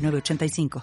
985.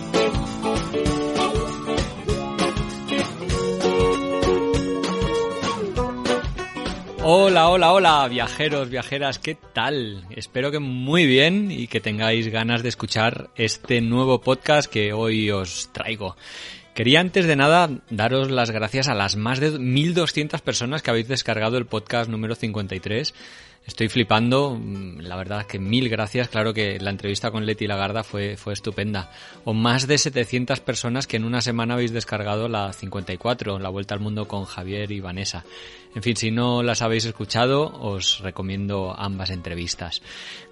Hola, hola, hola, viajeros, viajeras, ¿qué tal? Espero que muy bien y que tengáis ganas de escuchar este nuevo podcast que hoy os traigo. Quería antes de nada daros las gracias a las más de 1200 personas que habéis descargado el podcast número 53 Estoy flipando, mm, la verdad que mil gracias, claro que la entrevista con Leti Lagarda fue, fue estupenda. O más de 700 personas que en una semana habéis descargado la 54, la Vuelta al Mundo con Javier y Vanessa. En fin, si no las habéis escuchado, os recomiendo ambas entrevistas.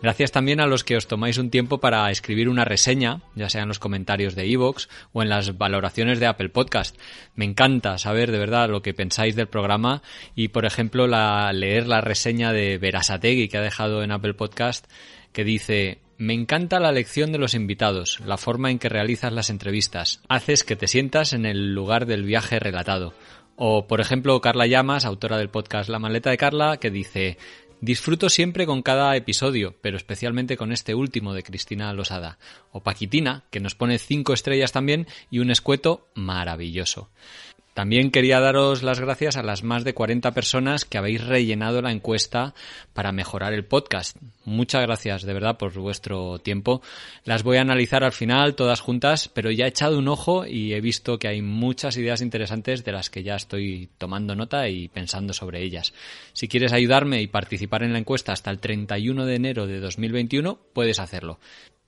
Gracias también a los que os tomáis un tiempo para escribir una reseña, ya sea en los comentarios de iVoox o en las valoraciones de Apple Podcast. Me encanta saber de verdad lo que pensáis del programa y, por ejemplo, la, leer la reseña de Vera Asategui que ha dejado en Apple Podcast que dice me encanta la lección de los invitados, la forma en que realizas las entrevistas. Haces que te sientas en el lugar del viaje relatado. O, por ejemplo, Carla Llamas, autora del podcast La maleta de Carla, que dice Disfruto siempre con cada episodio, pero especialmente con este último de Cristina Losada. O Paquitina, que nos pone cinco estrellas también y un escueto maravilloso. También quería daros las gracias a las más de 40 personas que habéis rellenado la encuesta para mejorar el podcast. Muchas gracias de verdad por vuestro tiempo. Las voy a analizar al final todas juntas, pero ya he echado un ojo y he visto que hay muchas ideas interesantes de las que ya estoy tomando nota y pensando sobre ellas. Si quieres ayudarme y participar en la encuesta hasta el 31 de enero de 2021, puedes hacerlo.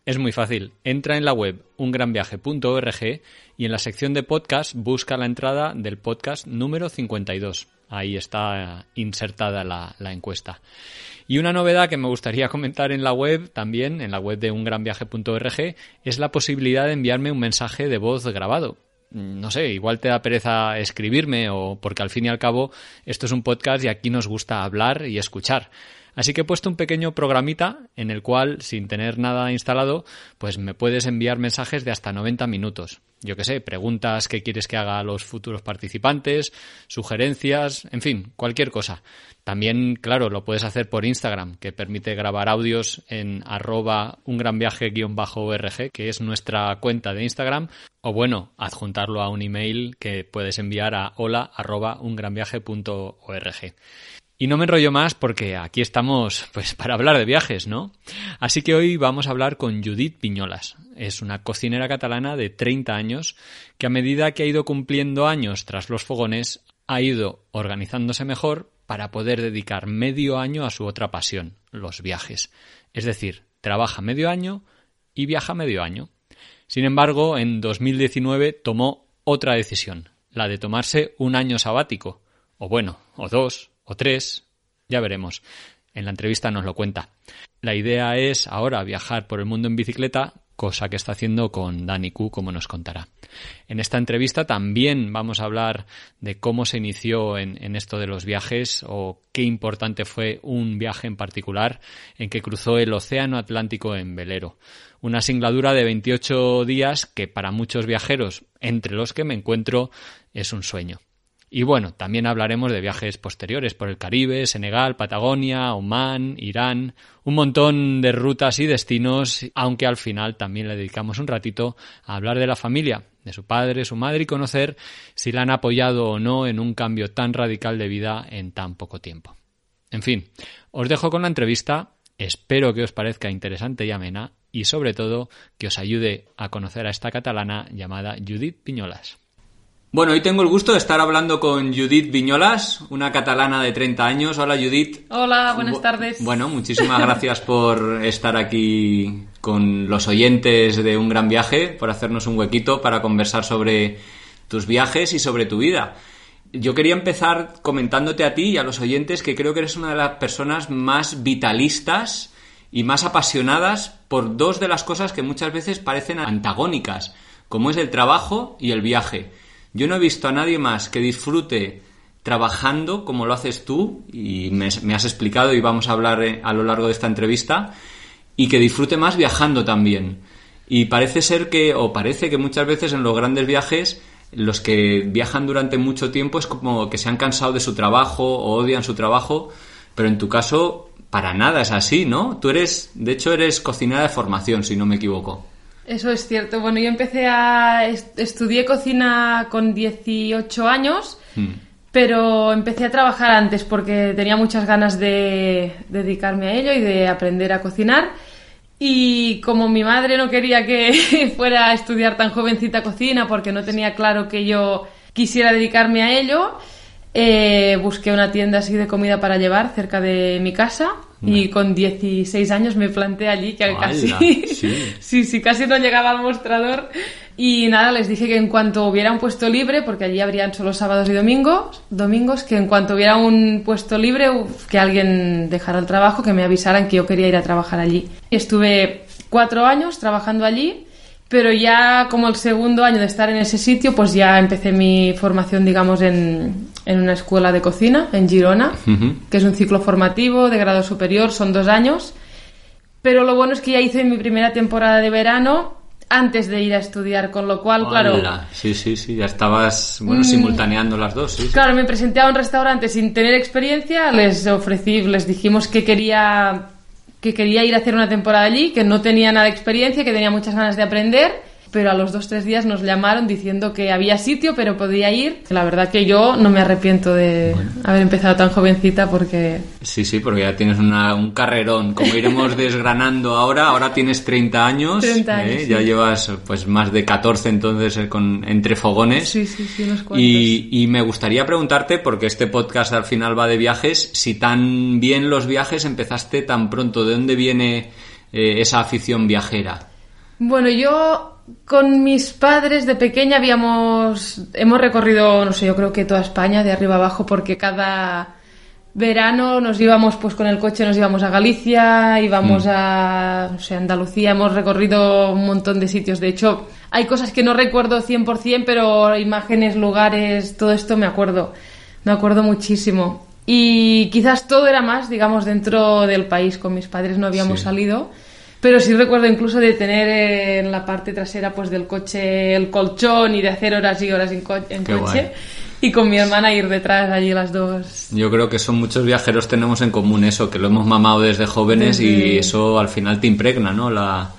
Es muy fácil. Entra en la web ungranviaje.org y en la sección de podcast busca la entrada del podcast número 52. Ahí está insertada la, la, encuesta. Y una novedad que me gustaría comentar en la web, también en la web de ungranviaje.org, es la posibilidad de enviarme un mensaje de voz grabado. No sé, igual te da pereza escribirme o porque al fin y al cabo esto es un podcast y aquí nos gusta hablar y escuchar. Así que he puesto un pequeño programita en el cual, sin tener nada instalado, pues me puedes enviar mensajes de hasta 90 minutos. Yo qué sé, preguntas que quieres que haga a los futuros participantes, sugerencias, en fin, cualquier cosa. También, claro, lo puedes hacer por Instagram, que permite grabar audios en arroba un gran viaje org, que es nuestra cuenta de Instagram, o bueno, adjuntarlo a un email que puedes enviar a hola arroba ungranviaje.org. Y no me enrollo más porque aquí estamos pues para hablar de viajes, ¿no? Así que hoy vamos a hablar con Judith Piñolas. Es una cocinera catalana de 30 años que a medida que ha ido cumpliendo años tras los fogones ha ido organizándose mejor para poder dedicar medio año a su otra pasión, los viajes. Es decir, trabaja medio año y viaja medio año. Sin embargo, en 2019 tomó otra decisión, la de tomarse un año sabático, o bueno, o dos, o tres, ya veremos. En la entrevista nos lo cuenta. La idea es ahora viajar por el mundo en bicicleta, cosa que está haciendo con Dani Q, como nos contará. En esta entrevista también vamos a hablar de cómo se inició en, en, esto de los viajes o qué importante fue un viaje en particular en que cruzó el Océano Atlántico en velero. Una singladura de 28 días que para muchos viajeros, entre los que me encuentro, es un sueño. Y bueno, también hablaremos de viajes posteriores por el Caribe, Senegal, Patagonia, Omán, Irán, un montón de rutas y destinos, aunque al final también le dedicamos un ratito a hablar de la familia, de su padre, su madre y conocer si la han apoyado o no en un cambio tan radical de vida en tan poco tiempo. En fin, Os dejo con la entrevista, espero que os parezca interesante y amena y sobre todo que os ayude a conocer a esta catalana llamada Judith Piñolas. Bueno, hoy tengo el gusto de estar hablando con Judith Viñolas, una catalana de 30 años. Hola Judith. Hola, buenas tardes. Bueno, muchísimas gracias por estar aquí con los oyentes de Un Gran Viaje, por hacernos un huequito para conversar sobre tus viajes y sobre tu vida. Yo quería empezar comentándote a ti y a los oyentes que creo que eres una de las personas más vitalistas y más apasionadas por dos de las cosas que muchas veces parecen antagónicas, como es el trabajo y el viaje. Yo no he visto a nadie más que disfrute trabajando como lo haces tú, y me, has explicado y vamos a hablar eh, a lo largo de esta entrevista, y que disfrute más viajando también. Y parece ser que, o parece que muchas veces en los grandes viajes, los que viajan durante mucho tiempo es como que se han cansado de su trabajo o odian su trabajo, pero en tu caso para nada es así, ¿no? Tú eres, de hecho, eres cocinera de formación, si no me equivoco. Eso es cierto. Bueno, yo empecé a... estudié cocina con 18 años, hmm. pero empecé a trabajar antes porque tenía muchas ganas de dedicarme a ello y de aprender a cocinar. Y como mi madre no quería que fuera a estudiar tan jovencita cocina porque no tenía claro que yo quisiera dedicarme a ello, eh, busqué una tienda así de comida para llevar cerca de mi casa y con 16 años me planté allí que casi sí. sí. casi no llegaba al mostrador y nada les dije que en cuanto hubiera un puesto libre porque allí habrían solo sábados y domingos domingos que en cuanto hubiera un puesto libre que alguien dejara el trabajo que me avisaran que yo quería ir a trabajar allí estuve cuatro años trabajando allí pero ya como el segundo año de estar en ese sitio, pues ya empecé mi formación, digamos, en, en una escuela de cocina en Girona, que es un ciclo formativo de grado superior, son dos años. Pero lo bueno es que ya hice mi primera temporada de verano antes de ir a estudiar, con lo cual, claro... Sí, sí, sí, ya estabas, bueno, mm. simultaneando las dos, sí. Claro, me presenté a un restaurante sin tener experiencia, les ofrecí, les dijimos que quería que quería ir a hacer una temporada allí, que no tenía nada de experiencia, que tenía muchas ganas de aprender pero a los dos tres días nos llamaron diciendo que había sitio, pero podía ir. La verdad que yo no me arrepiento de haber empezado tan jovencita porque... Sí, sí, porque ya tienes un carrerón. Como iremos desgranando ahora, ahora tienes 30 años. 30 años ¿eh? Ya llevas pues más de 14 entonces eh, con, entre fogones. Sí, sí, sí, unos cuantos. Y, y me gustaría preguntarte, porque este podcast al final va de viajes, si tan bien los viajes empezaste tan pronto, ¿de dónde viene eh, esa afición viajera? Bueno, yo con mis padres de pequeña habíamos hemos recorrido no sé yo creo que toda España de arriba abajo porque cada verano nos íbamos pues con el coche nos íbamos a Galicia íbamos mm. a no sé Andalucía hemos recorrido un montón de sitios. De hecho hay cosas que no recuerdo 100% pero imágenes lugares todo esto me acuerdo me acuerdo muchísimo. Y quizás todo era más digamos dentro del país. Con mis padres no habíamos salido pero sí recuerdo incluso de tener en la parte trasera pues del coche el colchón y de hacer horas y horas en, coche. Y con mi hermana ir detrás allí las dos. Yo creo que son muchos viajeros tenemos en común eso, que lo hemos mamado desde jóvenes y eso al final te impregna, ¿no? La,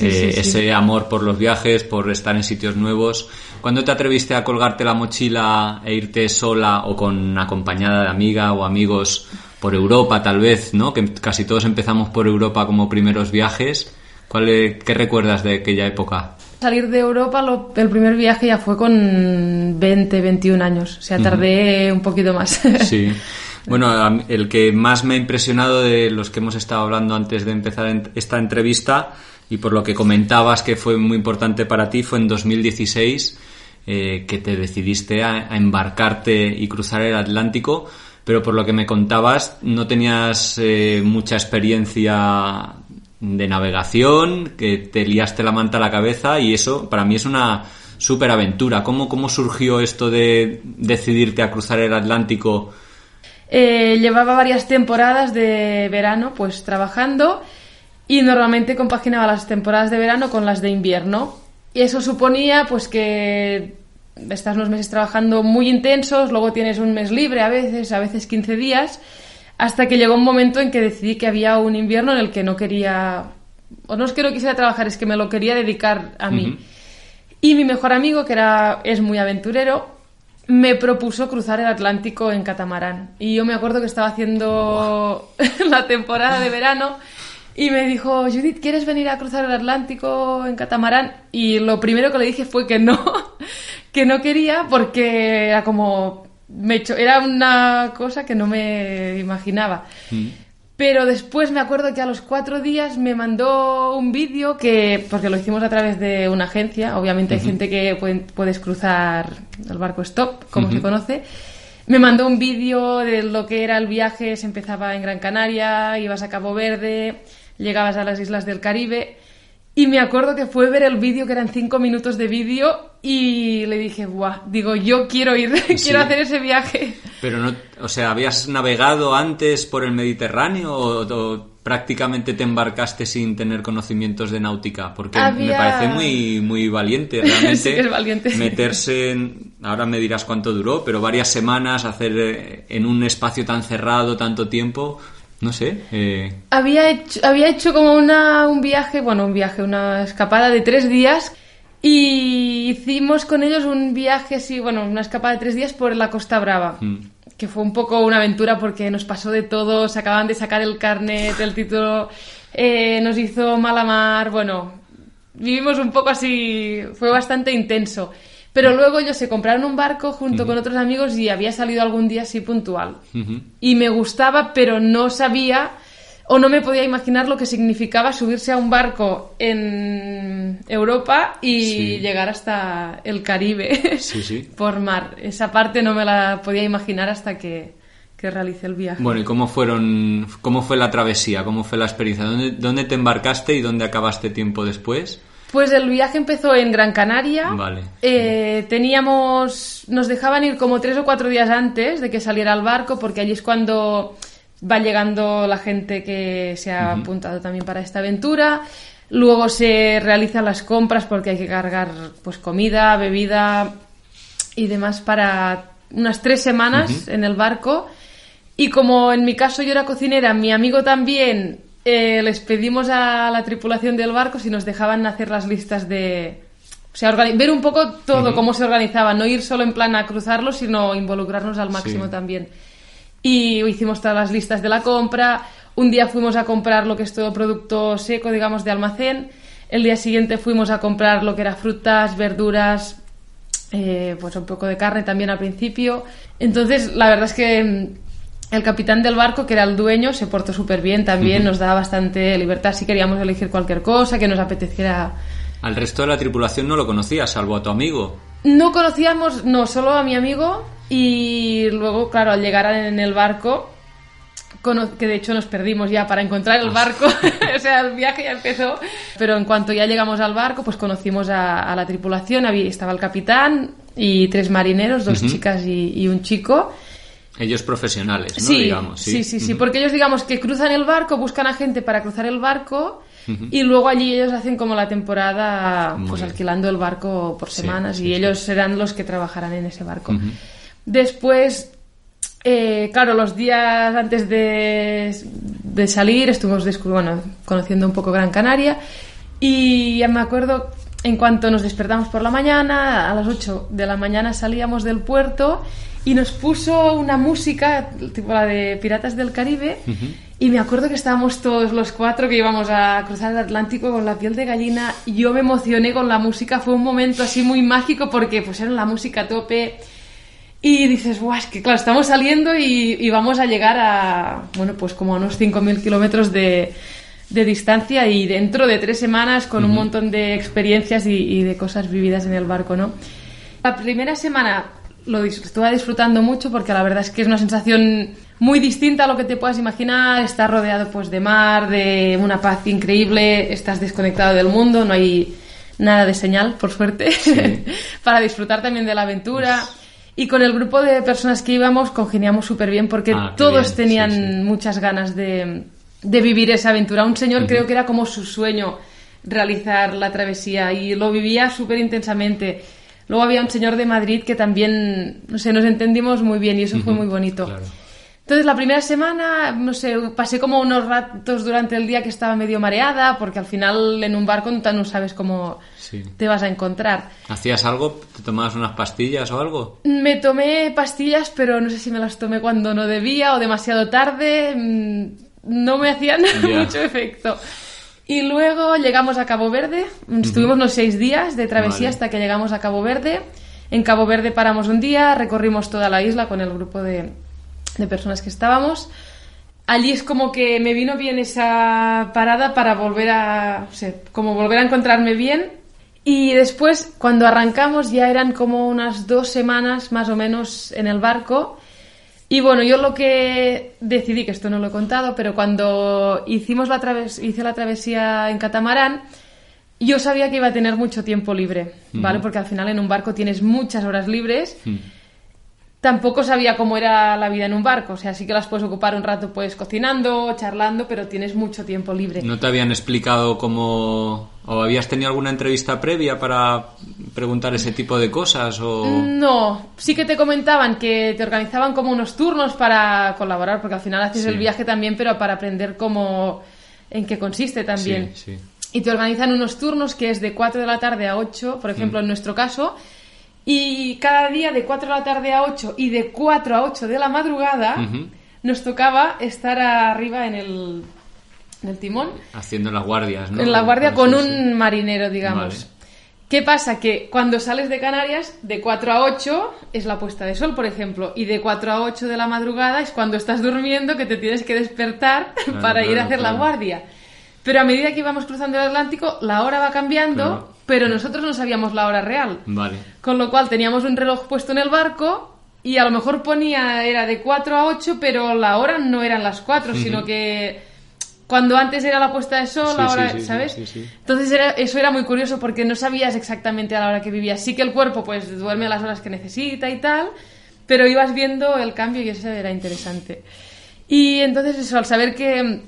eh, ese amor por los viajes, por estar en sitios nuevos. ¿Cuándo te atreviste a colgarte la mochila e irte sola o con acompañada de amiga o amigos por Europa tal vez, ¿no? Que casi todos empezamos por Europa como primeros viajes. ¿Cuál, ¿Qué recuerdas de aquella época? Salir de Europa, el primer viaje ya fue con 20, 21 años. O sea, tardé un poquito más. Sí. Bueno, el que más me ha impresionado de los que hemos estado hablando antes de empezar esta entrevista y por lo que comentabas que fue muy importante para ti fue en 2016 eh, que te decidiste a embarcarte y cruzar el Atlántico pero por lo que me contabas no tenías eh, mucha experiencia de navegación, que te liaste la manta a la cabeza y eso para mí es una súper aventura. ¿Cómo, ¿Cómo surgió esto de decidirte a cruzar el Atlántico? Eh, llevaba varias temporadas de verano pues trabajando y normalmente compaginaba las temporadas de verano con las de invierno. Y eso suponía pues que estás unos meses trabajando muy intensos, luego tienes un mes libre a veces, a veces 15 días, hasta que llegó un momento en que decidí que había un invierno en el que no quería, o no es que no quisiera trabajar, es que me lo quería dedicar a mí. Y mi mejor amigo, que era, es muy aventurero, me propuso cruzar el Atlántico en catamarán. Y yo me acuerdo que estaba haciendo la temporada de verano y me dijo, Judith, ¿quieres venir a cruzar el Atlántico en catamarán? Y lo primero que le dije fue que no, que no quería porque era como... Me hecho, era una cosa que no me imaginaba. Mm. Pero después me acuerdo que a los cuatro días me mandó un vídeo que, porque lo hicimos a través de una agencia, obviamente hay gente que pueden- puedes cruzar el barco stop, como se conoce. Me mandó un vídeo de lo que era el viaje, se empezaba en Gran Canaria, ibas a Cabo Verde, llegabas a las islas del Caribe. Y me acuerdo que fue ver el vídeo, que eran cinco minutos de vídeo, y le dije, ¡buah! Digo, yo quiero ir, quiero hacer ese viaje. Pero no, o sea, ¿habías navegado antes por el Mediterráneo o, o prácticamente te embarcaste sin tener conocimientos de náutica? Porque me Había- parece muy, muy valiente realmente Sí que es valiente. meterse en, ahora me dirás cuánto duró, pero varias semanas hacer eh, en un espacio tan cerrado tanto tiempo, no sé. eh, Había hecho, había hecho como una, un viaje, bueno, un viaje, una escapada de tres días y hicimos con ellos un viaje así, bueno, una escapada de tres días por la Costa Brava. Mm. Que fue un poco una aventura porque nos pasó de todo, se acaban de sacar el carnet, el título, eh, nos hizo mala mar, bueno, vivimos un poco así, fue bastante intenso. Pero luego ellos se compraron un barco junto con otros amigos y había salido algún día así puntual. Y me gustaba, pero no sabía o no me podía imaginar lo que significaba subirse a un barco en Europa y Sí. llegar hasta el Caribe Sí, sí. por mar. Esa parte no me la podía imaginar hasta que, que realicé el viaje. Bueno, ¿y cómo fueron, cómo fue la travesía? ¿Cómo fue la experiencia? ¿Dónde, dónde te embarcaste y dónde acabaste tiempo después? Pues el viaje empezó en Gran Canaria. Vale. Eh, teníamos, nos dejaban ir como tres o cuatro días antes de que saliera el barco, porque allí es cuando va llegando la gente que se ha apuntado también para esta aventura. Luego se realizan las compras porque hay que cargar pues comida, bebida y demás para unas tres semanas en el barco. Y como en mi caso yo era cocinera, mi amigo también, eh, les pedimos a la tripulación del barco si nos dejaban hacer las listas de... O sea, ver un poco todo, cómo se organizaba, no ir solo en plan a cruzarlo, sino involucrarnos al máximo Sí. también. Y hicimos todas las listas de la compra. Un día fuimos a comprar lo que es todo producto seco, digamos, de almacén. El día siguiente fuimos a comprar lo que era frutas, verduras, eh, pues un poco de carne también al principio. Entonces, la verdad es que mm, el capitán del barco, que era el dueño, se portó súper bien también, nos daba bastante libertad si queríamos elegir cualquier cosa que nos apeteciera. Al resto de la tripulación no lo conocías, salvo a tu amigo. No conocíamos, no, solo a mi amigo y luego, claro, al llegar en el barco, que de hecho nos perdimos ya para encontrar el barco, o sea, el viaje ya empezó, pero en cuanto ya llegamos al barco, pues conocimos a, a la tripulación, estaba el capitán y tres marineros, dos chicas y, y un chico. Ellos profesionales, ¿no? Sí, Digamos, sí, sí, sí, porque ellos digamos que cruzan el barco, buscan a gente para cruzar el barco y luego allí ellos hacen como la temporada, Muy pues bien. alquilando el barco por semanas sí, y ellos serán los que trabajarán en ese barco. Después, eh, claro, los días antes de, de salir estuvimos bueno, conociendo un poco Gran Canaria y ya me acuerdo, en cuanto nos despertamos por la mañana, a las 8 de la mañana salíamos del puerto y nos puso una música, tipo la de Piratas del Caribe, y me acuerdo que estábamos todos los cuatro que íbamos a cruzar el Atlántico con la piel de gallina, y yo me emocioné con la música, fue un momento así muy mágico porque pues era la música a tope, y dices, guau, es que claro, estamos saliendo y, y vamos a llegar a, bueno, pues como a unos 5.000 kilómetros de, de distancia y dentro de tres semanas con un montón de experiencias y, y de cosas vividas en el barco, ¿no? La primera semana lo estuve disfrutando mucho porque la verdad es que es una sensación muy distinta a lo que te puedas imaginar, estar rodeado pues de mar, de una paz increíble, estás desconectado del mundo, no hay nada de señal, por suerte, para disfrutar también de la aventura. Y con el grupo de personas que íbamos congeniamos súper bien porque Ah, todos bien, tenían sí, sí. muchas ganas de, de vivir esa aventura. Un señor creo que era como su sueño realizar la travesía y lo vivía súper intensamente. Luego había un señor de Madrid que también, no sé, nos entendimos muy bien y eso fue muy bonito. claro. Entonces la primera semana, no sé, pasé como unos ratos durante el día que estaba medio mareada, porque al final en un barco no sabes cómo te vas a encontrar. ¿Hacías algo? ¿Te tomabas unas pastillas o algo? Me tomé pastillas, pero no sé si me las tomé cuando no debía o demasiado tarde. Mm, no me hacían mucho efecto. Y luego llegamos a Cabo Verde. Estuvimos unos seis días de travesía hasta que llegamos a Cabo Verde. En Cabo Verde paramos un día, recorrimos toda la isla con el grupo de, de personas que estábamos. Allí es como que me vino bien esa parada para volver a, como volver a encontrarme bien. Y después, cuando arrancamos, ya eran como unas dos semanas más o menos en el barco. Y bueno, yo lo que decidí, que esto no lo he contado, pero cuando hicimos la traves hice la travesía en catamarán, yo sabía que iba a tener mucho tiempo libre, ¿vale? Porque al final en un barco tienes muchas horas libres tampoco sabía cómo era la vida en un barco. O sea, sí que las puedes ocupar un rato pues cocinando, charlando, pero tienes mucho tiempo libre. ¿No te habían explicado cómo... o habías tenido alguna entrevista previa para preguntar ese tipo de cosas? O... No, sí que te comentaban que te organizaban como unos turnos para colaborar, porque al final haces el viaje también, pero para aprender cómo... en qué consiste también. Sí, sí. Y te organizan unos turnos que es de 4 de la tarde a 8, por ejemplo, mm. en nuestro caso, y cada día de 4 de la tarde a 8 y de 4 a 8 de la madrugada nos tocaba estar arriba en el, en el timón. Haciendo las guardias, ¿no? En la guardia con un marinero, digamos. ¿Qué pasa? Que cuando sales de Canarias, de 4 a 8 es la puesta de sol, por ejemplo, y de 4 a 8 de la madrugada es cuando estás durmiendo que te tienes que despertar para ir a hacer la guardia. Pero a medida que íbamos cruzando el Atlántico, la hora va cambiando pero nosotros no sabíamos la hora real. Vale. Con lo cual teníamos un reloj puesto en el barco y a lo mejor ponía, era de 4 a 8, pero la hora no eran las 4, sino que cuando antes era la puesta de sol, la hora, ¿sabes? Entonces era, eso era muy curioso porque no sabías exactamente a la hora que vivías. Sí que el cuerpo pues duerme a las horas que necesita y tal, pero ibas viendo el cambio y eso era interesante. Y entonces eso, al saber que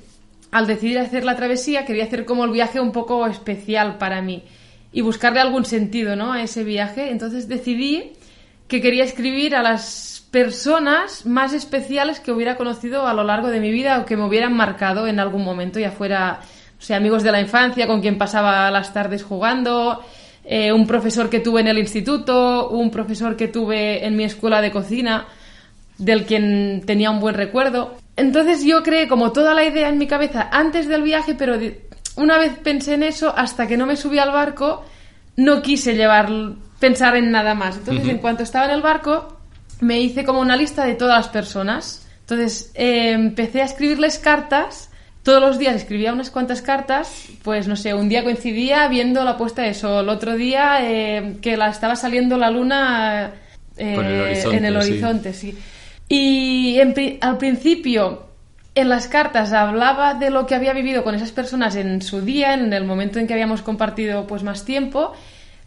al decidir hacer la travesía quería hacer como el viaje un poco especial para mí y buscarle algún sentido ¿no? a ese viaje. Entonces decidí que quería escribir a las personas más especiales que hubiera conocido a lo largo de mi vida o que me hubieran marcado en algún momento, ya fuera o sea, amigos de la infancia con quien pasaba las tardes jugando, eh, un profesor que tuve en el instituto, un profesor que tuve en mi escuela de cocina, del quien tenía un buen recuerdo. Entonces yo creé como toda la idea en mi cabeza antes del viaje, pero una vez pensé en eso, hasta que no me subí al barco, no quise llevar, pensar en nada más. Entonces, en cuanto estaba en el barco, me hice como una lista de todas las personas. Entonces, eh, empecé a escribirles cartas. Todos los días escribía unas cuantas cartas, pues no sé, un día coincidía viendo la puesta de sol, otro día eh, que la estaba saliendo la luna eh, en el horizonte, sí. Y al principio en las cartas hablaba de lo que había vivido con esas personas en su día, en el momento en que habíamos compartido pues más tiempo,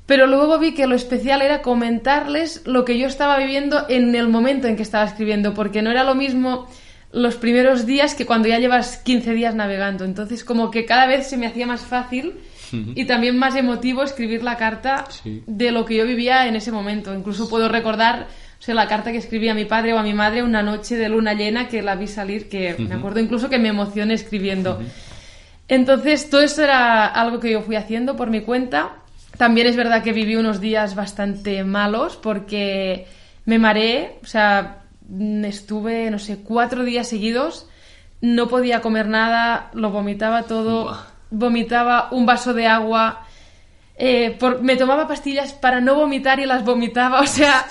pero luego vi que lo especial era comentarles lo que yo estaba viviendo en el momento en que estaba escribiendo, porque no era lo mismo los primeros días que cuando ya llevas 15 días navegando. Entonces como que cada vez se me hacía más fácil y también más emotivo escribir la carta de lo que yo vivía en ese momento. Incluso puedo recordar sea, la carta que escribí a mi padre o a mi madre una noche de luna llena que la vi salir, que me acuerdo incluso que me emocioné escribiendo. Entonces, todo eso era algo que yo fui haciendo por mi cuenta. También es verdad que viví unos días bastante malos porque me mareé, o sea, estuve, no sé, cuatro días seguidos, no podía comer nada, lo vomitaba todo, vomitaba un vaso de agua, eh, me tomaba pastillas para no vomitar y las vomitaba, o sea,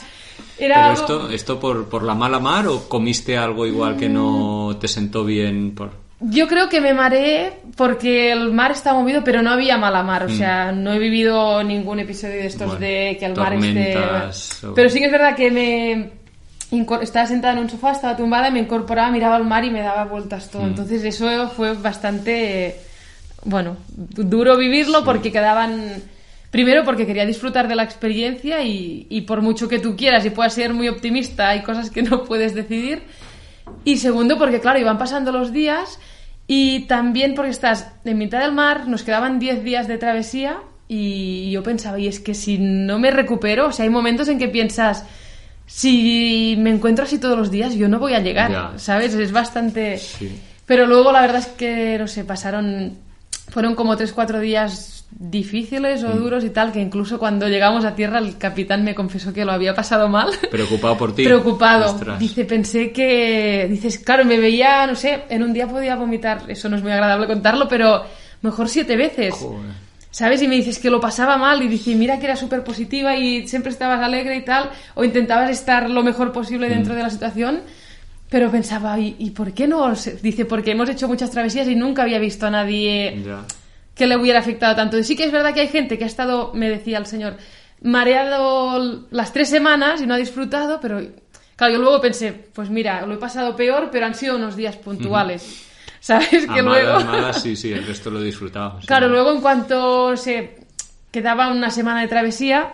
¿Pero esto, esto por, por, la mala mar o comiste algo igual que no te sentó bien? Por... Yo creo que me mareé porque el mar está movido, pero no había mala mar. O mm. sea, no he vivido ningún episodio de estos de que el mar esté. Pero sí que es verdad que me. Estaba sentada en un sofá, estaba tumbada y me incorporaba, miraba al mar y me daba vueltas todo. Mm. Entonces, eso fue bastante. Bueno, duro vivirlo porque quedaban Primero porque quería disfrutar de la experiencia y, por mucho que tú quieras y puedas ser muy optimista, hay cosas que no puedes decidir. Y segundo porque, claro, iban pasando los días y también porque estás en mitad del mar, nos quedaban 10 días de travesía y yo pensaba, y es que si no me recupero, o sea, hay momentos en que piensas, si me encuentro así todos los días, yo no voy a llegar, Ya. ¿sabes? Es bastante... Sí. Pero luego la verdad es que, no sé, pasaron... Fueron como tres, cuatro días difíciles o Mm. duros y tal, que incluso cuando llegamos a tierra el capitán me confesó que lo había pasado mal. Preocupado por ti. Preocupado. Ostras. Dice, pensé que... Dices, claro, me veía, no sé, en un día podía vomitar. Eso no es muy agradable contarlo, pero mejor siete veces. Joder. ¿Sabes? Y me dices que lo pasaba mal y dice, mira que era súper positiva y siempre estabas alegre y tal, o intentabas estar lo mejor posible Mm. dentro de la situación, pero pensaba, ¿y, y por qué no? Dice, porque hemos hecho muchas travesías y nunca había visto a nadie Ya. Que le hubiera afectado tanto. Y sí que es verdad que hay gente que ha estado, me decía el señor, mareado las tres semanas y no ha disfrutado, pero claro, yo luego pensé, pues mira, lo he pasado peor, pero han sido unos días puntuales. ¿Sabes? A Que malas, luego... malas, sí, sí, el resto lo he disfrutado. sí. Claro, luego en cuanto se quedaba una semana de travesía,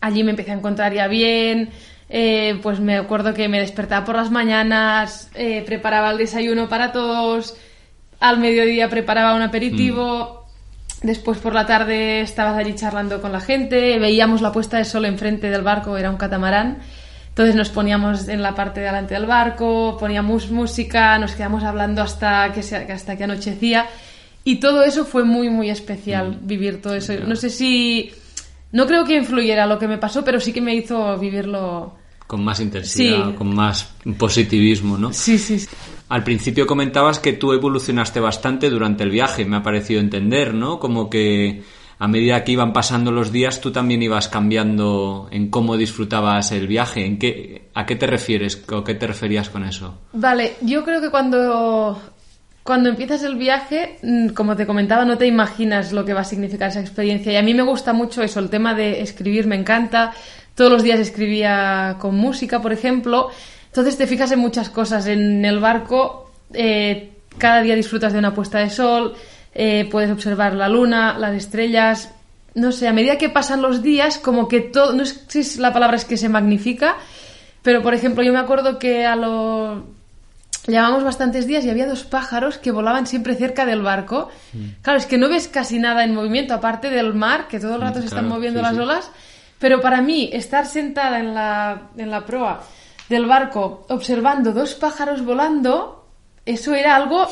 allí me empecé a encontrar ya bien. eh, pues me acuerdo que me despertaba por las mañanas, eh, preparaba el desayuno para todos, al mediodía preparaba un aperitivo, después por la tarde estabas allí charlando con la gente, veíamos la puesta de sol enfrente del barco, era un catamarán. Entonces nos poníamos en la parte de delante del barco, poníamos música, nos quedamos hablando hasta que, se, hasta que anochecía. Y todo eso fue muy, muy especial, vivir todo eso. No sé si... No creo que influyera lo que me pasó, pero sí que me hizo vivirlo... Con más intensidad, Sí. con más positivismo, ¿no? Sí, sí. sí. Al principio comentabas que tú evolucionaste bastante durante el viaje, me ha parecido entender, ¿no? Como que a medida que iban pasando los días tú también ibas cambiando en cómo disfrutabas el viaje. ¿En qué, ¿A qué te refieres o qué te referías con eso? Vale, yo creo que cuando, cuando empiezas el viaje, mm, como te comentaba, no te imaginas lo que va a significar esa experiencia. Y a mí me gusta mucho eso, el tema de escribir me encanta. Todos los días escribía con música, por ejemplo. Entonces te fijas en muchas cosas. En el barco, eh, cada día disfrutas de una puesta de sol, eh, puedes observar la luna, las estrellas. No sé, a medida que pasan los días, como que todo, no sé si la palabra es que se magnifica, pero por ejemplo, yo me acuerdo que a los Llevamos bastantes días y había dos pájaros que volaban siempre cerca del barco. Claro, es que no ves casi nada en movimiento, aparte del mar, que todo el rato se están moviendo sí, las olas. Pero para mí, estar sentada en la, en la proa del barco observando dos pájaros volando, eso era algo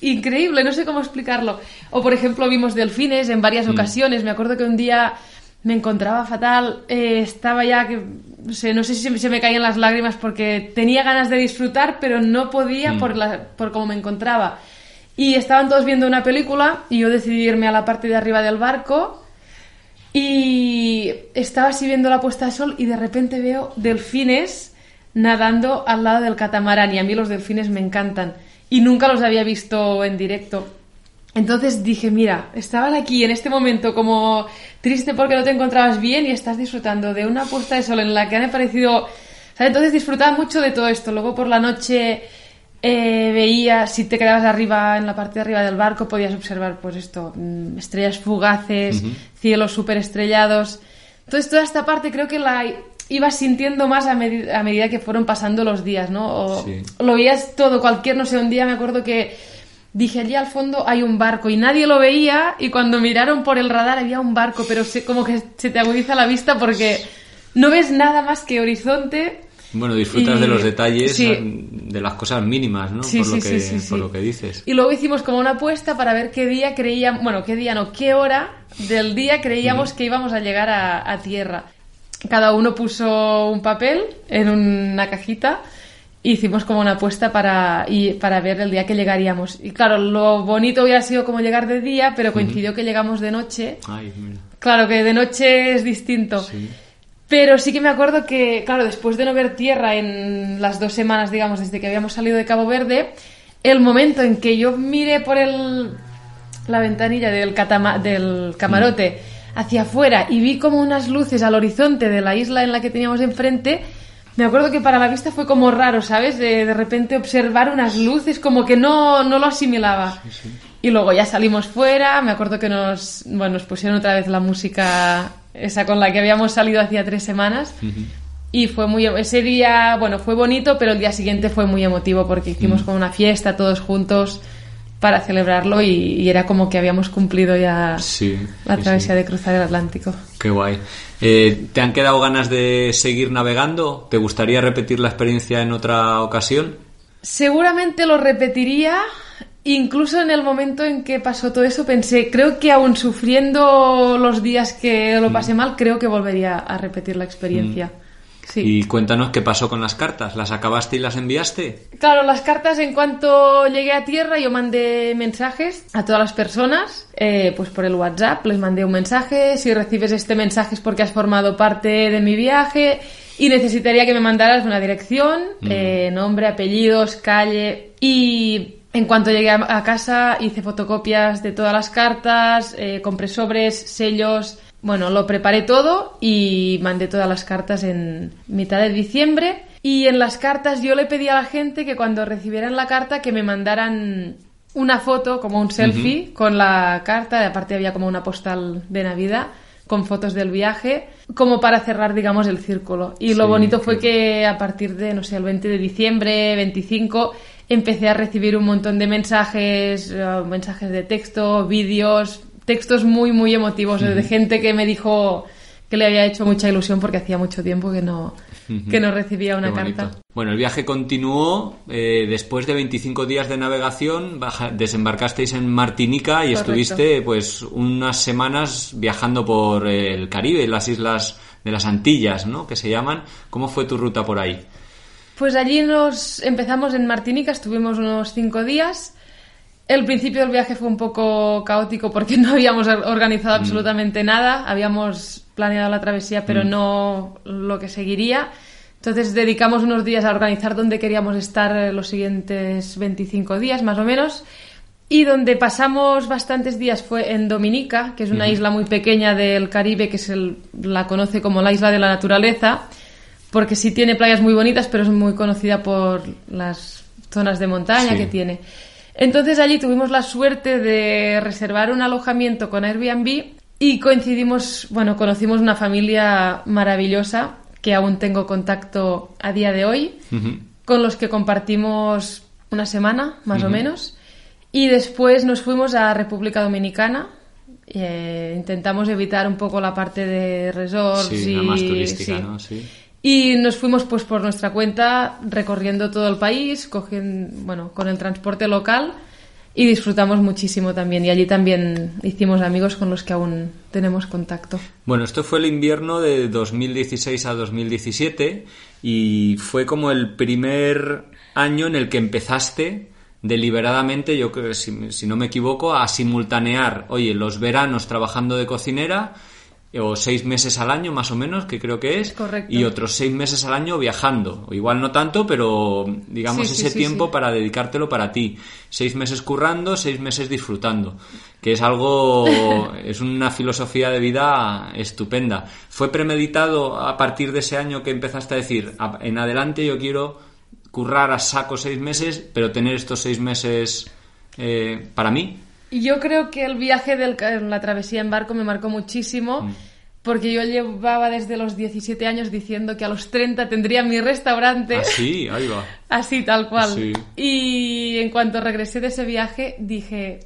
increíble, no sé cómo explicarlo. O por ejemplo, vimos delfines en varias Mm. ocasiones. Me acuerdo que un día me encontraba fatal, eh, estaba ya que no sé, no sé si se me, se me caían las lágrimas porque tenía ganas de disfrutar, pero no podía por, la, por cómo me encontraba. Y estaban todos viendo una película y yo decidí irme a la parte de arriba del barco y estaba así viendo la puesta de sol y de repente veo delfines nadando al lado del catamarán y a mí los delfines me encantan y nunca los había visto en directo. Entonces dije, mira, estaban aquí en este momento como triste porque no te encontrabas bien y estás disfrutando de una puesta de sol en la que han aparecido... ¿sabes? Entonces disfrutaba mucho de todo esto. Luego por la noche eh, veía, si te quedabas arriba, en la parte de arriba del barco, podías observar pues esto, mm, estrellas fugaces, cielos súper estrellados. Entonces toda esta parte creo que la ibas sintiendo más a, medi- a medida que fueron pasando los días, ¿no? O Sí. lo veías todo, cualquier, no sé, un día me acuerdo que dije allí al fondo hay un barco y nadie lo veía y cuando miraron por el radar había un barco, pero se- como que se te agudiza la vista porque no ves nada más que horizonte. Bueno, disfrutas Y- de los detalles, sí. de las cosas mínimas, ¿no? Sí, por, lo que, por lo que dices. Y luego hicimos como una apuesta para ver qué día creíamos, bueno, qué día no, qué hora del día creíamos que íbamos a llegar a, a tierra. Cada uno puso un papel en una cajita e hicimos como una apuesta para, y, para ver el día que llegaríamos. Y claro, lo bonito hubiera sido como llegar de día, pero coincidió que llegamos de noche. Ay, mira. Claro que de noche es distinto. Sí. Pero sí que me acuerdo que, claro, después de no ver tierra en las dos semanas, digamos, desde que habíamos salido de Cabo Verde, el momento en que yo miré por el, la ventanilla del, catama- del camarote hacia afuera y vi como unas luces al horizonte de la isla en la que teníamos enfrente, me acuerdo que para la vista fue como raro, ¿sabes? De, de repente observar unas luces, como que no, no lo asimilaba. Y luego ya salimos fuera, me acuerdo que nos, bueno, nos pusieron otra vez la música esa con la que habíamos salido hacía tres semanas. Y fue muy, ese día, bueno, fue bonito, pero el día siguiente fue muy emotivo porque hicimos como una fiesta todos juntos. Para celebrarlo y, era como que habíamos cumplido ya Sí, la sí, travesía sí. de cruzar el Atlántico. Qué guay. Eh, ¿Te han quedado ganas de seguir navegando? ¿Te gustaría repetir la experiencia en otra ocasión? Seguramente lo repetiría. Incluso en el momento en que pasó todo eso pensé, creo que aún sufriendo los días que lo pasé mal, creo que volvería a repetir la experiencia. Sí. Y cuéntanos qué pasó con las cartas. ¿Las acabaste y las enviaste? Claro, las cartas en cuanto llegué a tierra yo mandé mensajes a todas las personas, eh, pues por el WhatsApp les mandé un mensaje, si recibes este mensaje es porque has formado parte de mi viaje y necesitaría que me mandaras una dirección, eh, nombre, apellidos, calle y en cuanto llegué a a casa hice fotocopias de todas las cartas, eh, compré sobres, sellos, bueno, lo preparé todo y mandé todas las cartas en mitad de diciembre. Y en las cartas yo le pedí a la gente que cuando recibieran la carta que me mandaran una foto, como un selfie, con la carta. Aparte había como una postal de Navidad con fotos del viaje, como para cerrar, digamos, el círculo. Y lo Sí, bonito fue que a partir de, no sé, el 20 de diciembre, 25, empecé a recibir un montón de mensajes, eh, mensajes de texto, vídeos, textos muy, muy emotivos de gente que me dijo que le había hecho mucha ilusión porque hacía mucho tiempo que no, que no recibía una carta. Bueno, el viaje continuó. eh, después de 25 días de navegación, baja- desembarcasteis en Martinica y Correcto. estuviste pues unas semanas viajando por el Caribe, las islas de las Antillas, ¿no? Que se llaman. ¿Cómo fue tu ruta por ahí? Pues allí nos empezamos en Martinica, estuvimos unos cinco días. El principio del viaje fue un poco caótico porque no habíamos or- organizado absolutamente nada. Habíamos planeado la travesía, pero no lo que seguiría. Entonces dedicamos unos días a organizar dónde queríamos estar eh, los siguientes 25 días, más o menos. Y donde pasamos bastantes días fue en Dominica, que es una isla muy pequeña del Caribe, que se la conoce como la isla de la naturaleza, porque sí tiene playas muy bonitas, pero es muy conocida por las zonas de montaña Sí. que tiene. Entonces allí tuvimos la suerte de reservar un alojamiento con Airbnb y coincidimos, bueno, conocimos una familia maravillosa que aún tengo contacto a día de hoy, Ujú. con los que compartimos una semana, más o menos. Y después nos fuimos a República Dominicana. Eh, intentamos evitar un poco la parte de resorts Sí, y la más turística, sí. ¿no? Sí. Y nos fuimos pues por nuestra cuenta recorriendo todo el país, cogiendo, bueno, con el transporte local y disfrutamos muchísimo también. Y allí también hicimos amigos con los que aún tenemos contacto. Bueno, esto fue el invierno de 2016 a 2017 y fue como el primer año en el que empezaste deliberadamente, yo creo, si, si no me equivoco, a simultanear, oye, los veranos trabajando de cocinera o seis meses al año más o menos, que creo que es, Correcto. y otros seis meses al año viajando. O igual no tanto, pero digamos Sí, ese sí, tiempo sí. para dedicártelo para ti. Seis meses currando, seis meses disfrutando. Que es algo, es una filosofía de vida estupenda. ¿Fue premeditado a partir de ese año que empezaste a decir, "A- en adelante yo quiero currar a saco seis meses, pero tener estos seis meses eh, para mí? Y yo creo que el viaje de la travesía en barco me marcó muchísimo. Mm. Porque yo llevaba desde los 17 años diciendo que a los 30 tendría mi restaurante. Ah, sí, ahí va. Así, tal cual. Sí. Y en cuanto regresé de ese viaje, dije,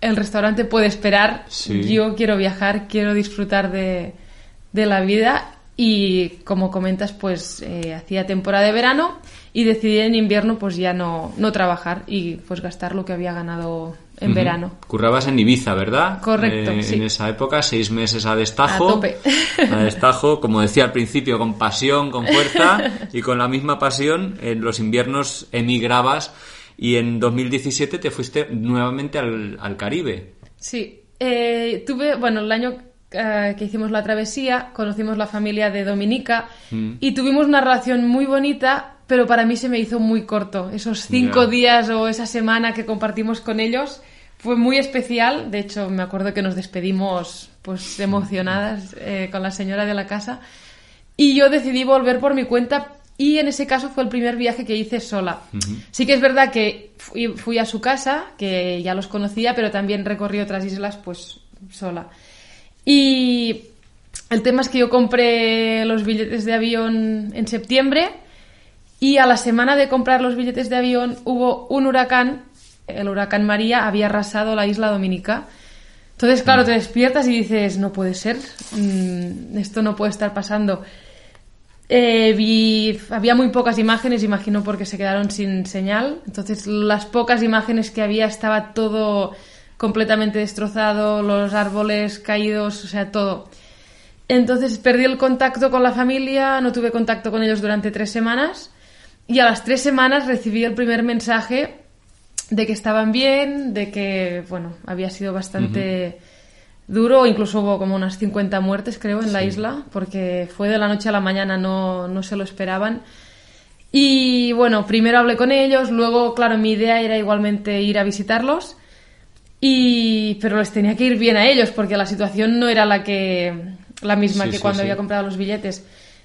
el restaurante puede esperar, Sí. yo quiero viajar, quiero disfrutar de, de la vida. Y como comentas, pues eh, hacía temporada de verano y decidí en invierno pues ya no, no trabajar y pues gastar lo que había ganado en verano. Currabas en Ibiza, ¿verdad? Correcto, Eh, sí. En esa época, seis meses a destajo. A tope. A destajo, como decía al principio, con pasión, con fuerza y con la misma pasión. En los inviernos emigrabas y en 2017 te fuiste nuevamente al, al Caribe. Sí, eh, tuve, bueno, el año eh, que hicimos la travesía, conocimos la familia de Dominica Mm. y tuvimos una relación muy bonita, pero para mí se me hizo muy corto. Esos cinco Ya. días o esa semana que compartimos con ellos fue muy especial. De hecho, me acuerdo que nos despedimos pues emocionadas eh, con la señora de la casa y yo decidí volver por mi cuenta y en ese caso fue el primer viaje que hice sola. Sí que es verdad que fui, fui a su casa, que ya los conocía, pero también recorrí otras islas pues sola. Y el tema es que yo compré los billetes de avión en septiembre y a la semana de comprar los billetes de avión hubo un huracán el huracán María había arrasado la isla dominica. Entonces, claro, te despiertas y dices, no puede ser, mm, esto no puede estar pasando. Eh, vi, había muy pocas imágenes, imagino porque se quedaron sin señal. Entonces, las pocas imágenes que había estaba todo completamente destrozado, los árboles caídos, o sea, todo. Entonces perdí el contacto con la familia, no tuve contacto con ellos durante tres semanas y a las tres semanas recibí el primer mensaje de que estaban bien, de que, bueno, había sido bastante duro, incluso hubo como unas 50 muertes, creo, en la isla, porque fue de la noche a la mañana, no, no se lo esperaban. Y bueno, primero hablé con ellos, luego, claro, mi idea era igualmente ir a visitarlos, y, pero les tenía que ir bien a ellos, porque la situación no era la que la misma que cuando había comprado los billetes.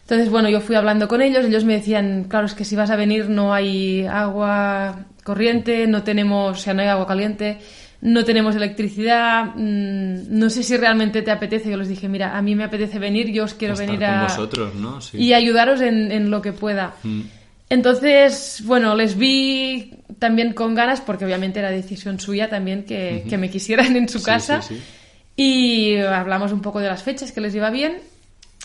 Entonces, bueno, yo fui hablando con ellos, ellos me decían, claro, es que si vas a venir no hay agua corriente, no tenemos, o sea, no hay agua caliente, no tenemos electricidad, mm, no sé si realmente te apetece. Yo les dije, mira, a mí me apetece venir, yo os quiero venir a... vosotros, ¿no? Y ayudaros en, lo que pueda. Mm. Entonces, bueno, les vi también con ganas, porque obviamente era decisión suya también que, que me quisieran en su casa. y hablamos un poco de las fechas que les iba bien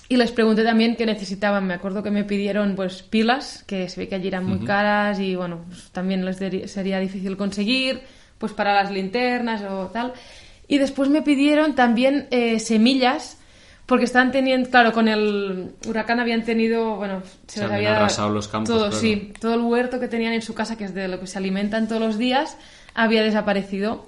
y les pregunté también qué necesitaban. Me acuerdo que me pidieron pues pilas, que se ve que allí eran muy caras y bueno, pues, también les sería difícil conseguir, pues para las linternas o tal. Y después me pidieron también eh, semillas, porque están teniendo, claro, con el huracán habían tenido, bueno, se, les había arrasado los campos. Todo, sí, todo el huerto que tenían en su casa, que es de lo que se alimentan todos los días, había desaparecido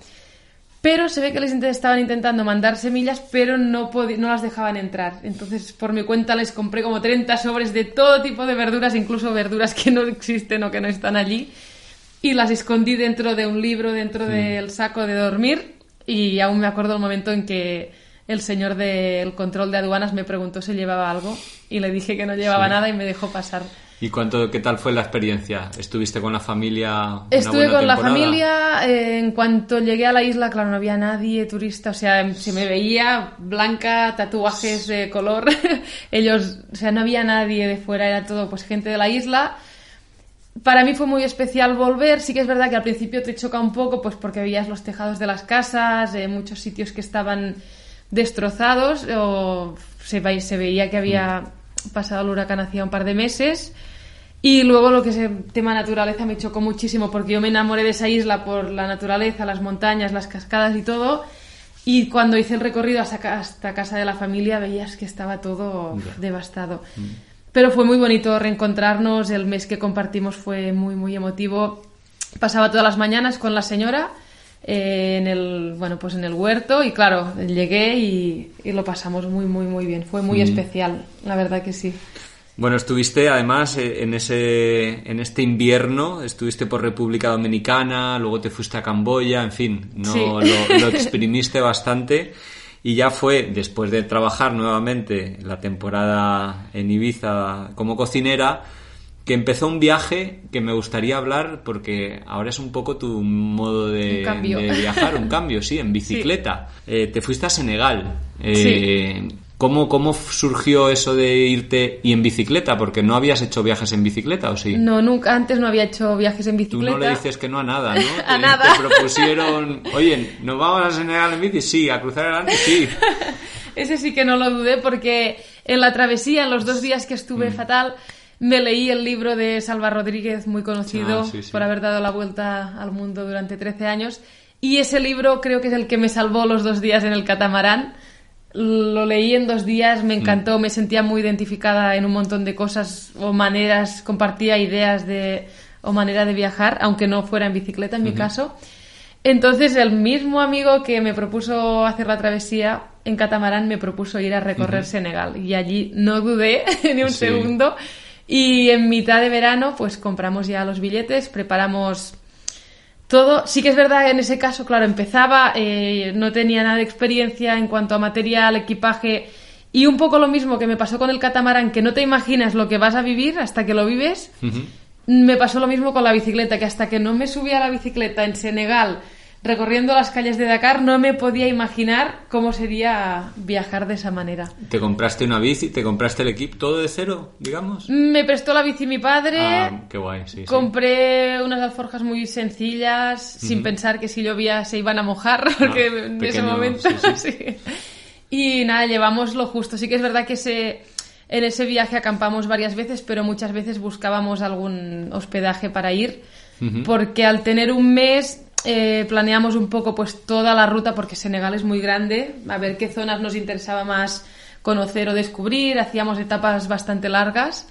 pero se ve que les estaban intentando mandar semillas, pero no, no las dejaban entrar. Entonces, por mi cuenta, les compré como 30 sobres de todo tipo de verduras, incluso verduras que no existen o que no están allí, y las escondí dentro de un libro, dentro del saco de dormir, y aún me acuerdo el momento en que el señor del control de aduanas me preguntó si llevaba algo, y le dije que no llevaba nada y me dejó pasar. ¿Y cuánto, qué tal fue la experiencia? ¿Estuviste con la familia? Estuve con la familia. Eh, en cuanto llegué a la isla, claro, no había nadie turista. O sea, se me veía blanca, tatuajes de color. Ellos, o sea, no había nadie de fuera, era todo pues gente de la isla. Para mí fue muy especial volver. Sí que es verdad que al principio te choca un poco, pues porque veías los tejados de las casas, eh, muchos sitios que estaban destrozados, o se, se veía que había mm. pasado el huracán hacía un par de meses. Y luego lo que es el tema naturaleza me chocó muchísimo porque yo me enamoré de esa isla por la naturaleza, las montañas, las cascadas y todo. Y cuando hice el recorrido hasta, hasta casa de la familia veías que estaba todo devastado. Mm. Pero fue muy bonito reencontrarnos, el mes que compartimos fue muy, muy emotivo. Pasaba todas las mañanas con la señora eh, en el bueno pues en el huerto y claro llegué y, lo pasamos muy muy muy bien fue muy mm. especial la verdad que sí bueno, estuviste además eh, en ese en este invierno, estuviste por República Dominicana, luego te fuiste a Camboya, en fin, no lo, exprimiste bastante y ya fue después de trabajar nuevamente la temporada en Ibiza como cocinera que empezó un viaje que me gustaría hablar porque ahora es un poco tu modo de, viajar, un cambio, sí, en bicicleta. Eh, te fuiste a Senegal. Eh, ¿Cómo, ¿Cómo surgió eso de irte y en bicicleta? Porque no habías hecho viajes en bicicleta, ¿o sí? No, nunca, antes no había hecho viajes en bicicleta. Tú no le dices que no a nada, ¿no? a nada. Te propusieron, oye, ¿nos vamos a Senegal en bici? Sí, a cruzar el Ande, sí. Ese sí que no lo dudé porque en la travesía, en los dos días que estuve mm. fatal, me leí el libro de Salva Rodríguez, muy conocido ah, por haber dado la vuelta al mundo durante 13 años. Y ese libro creo que es el que me salvó los dos días en el catamarán lo leí en dos días, me encantó, mm. me sentía muy identificada en un montón de cosas o maneras, compartía ideas de o manera de viajar, aunque no fuera en bicicleta en mi caso. Entonces el mismo amigo que me propuso hacer la travesía en catamarán me propuso ir a recorrer Senegal. Y allí no dudé ni un segundo. Y en mitad de verano pues compramos ya los billetes, preparamos todo, sí que es verdad en ese caso, claro, empezaba, eh, no tenía nada de experiencia en cuanto a material, equipaje, y un poco lo mismo que me pasó con el catamarán, que no te imaginas lo que vas a vivir hasta que lo vives. Me pasó lo mismo con la bicicleta, que hasta que no me subí a la bicicleta en Senegal, recorriendo las calles de Dakar, no me podía imaginar cómo sería viajar de esa manera. ¿Te compraste una bici? ¿Te compraste el equipo todo de cero, digamos? Me prestó la bici mi padre. Ah, qué guay, sí. Compré unas alforjas muy sencillas, sin pensar que si llovía se iban a mojar, porque en ese momento. sí. Y nada, llevamos lo justo. Sí que es verdad que en ese viaje acampamos varias veces, pero muchas veces buscábamos algún hospedaje para ir, porque al tener un mes eh, planeamos un poco pues toda la ruta, porque Senegal es muy grande, a ver qué zonas nos interesaba más conocer o descubrir. Hacíamos etapas bastante largas.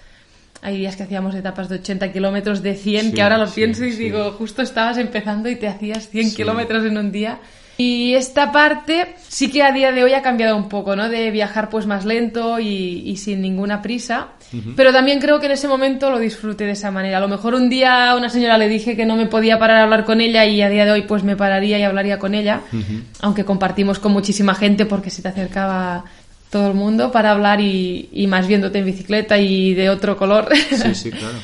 Hay días que hacíamos etapas de 80 kilómetros, de 100, que ahora lo pienso y digo, justo estabas empezando y te hacías 100 kilómetros en un día. Y esta parte sí que a día de hoy ha cambiado un poco, ¿no? De viajar pues más lento y, sin ninguna prisa. Pero también creo que en ese momento lo disfruté de esa manera. A lo mejor un día a una señora le dije que no me podía parar a hablar con ella y a día de hoy pues me pararía y hablaría con ella. Aunque compartimos con muchísima gente porque se te acercaba todo el mundo para hablar y, y más viéndote en bicicleta y de otro color. Sí, sí, claro.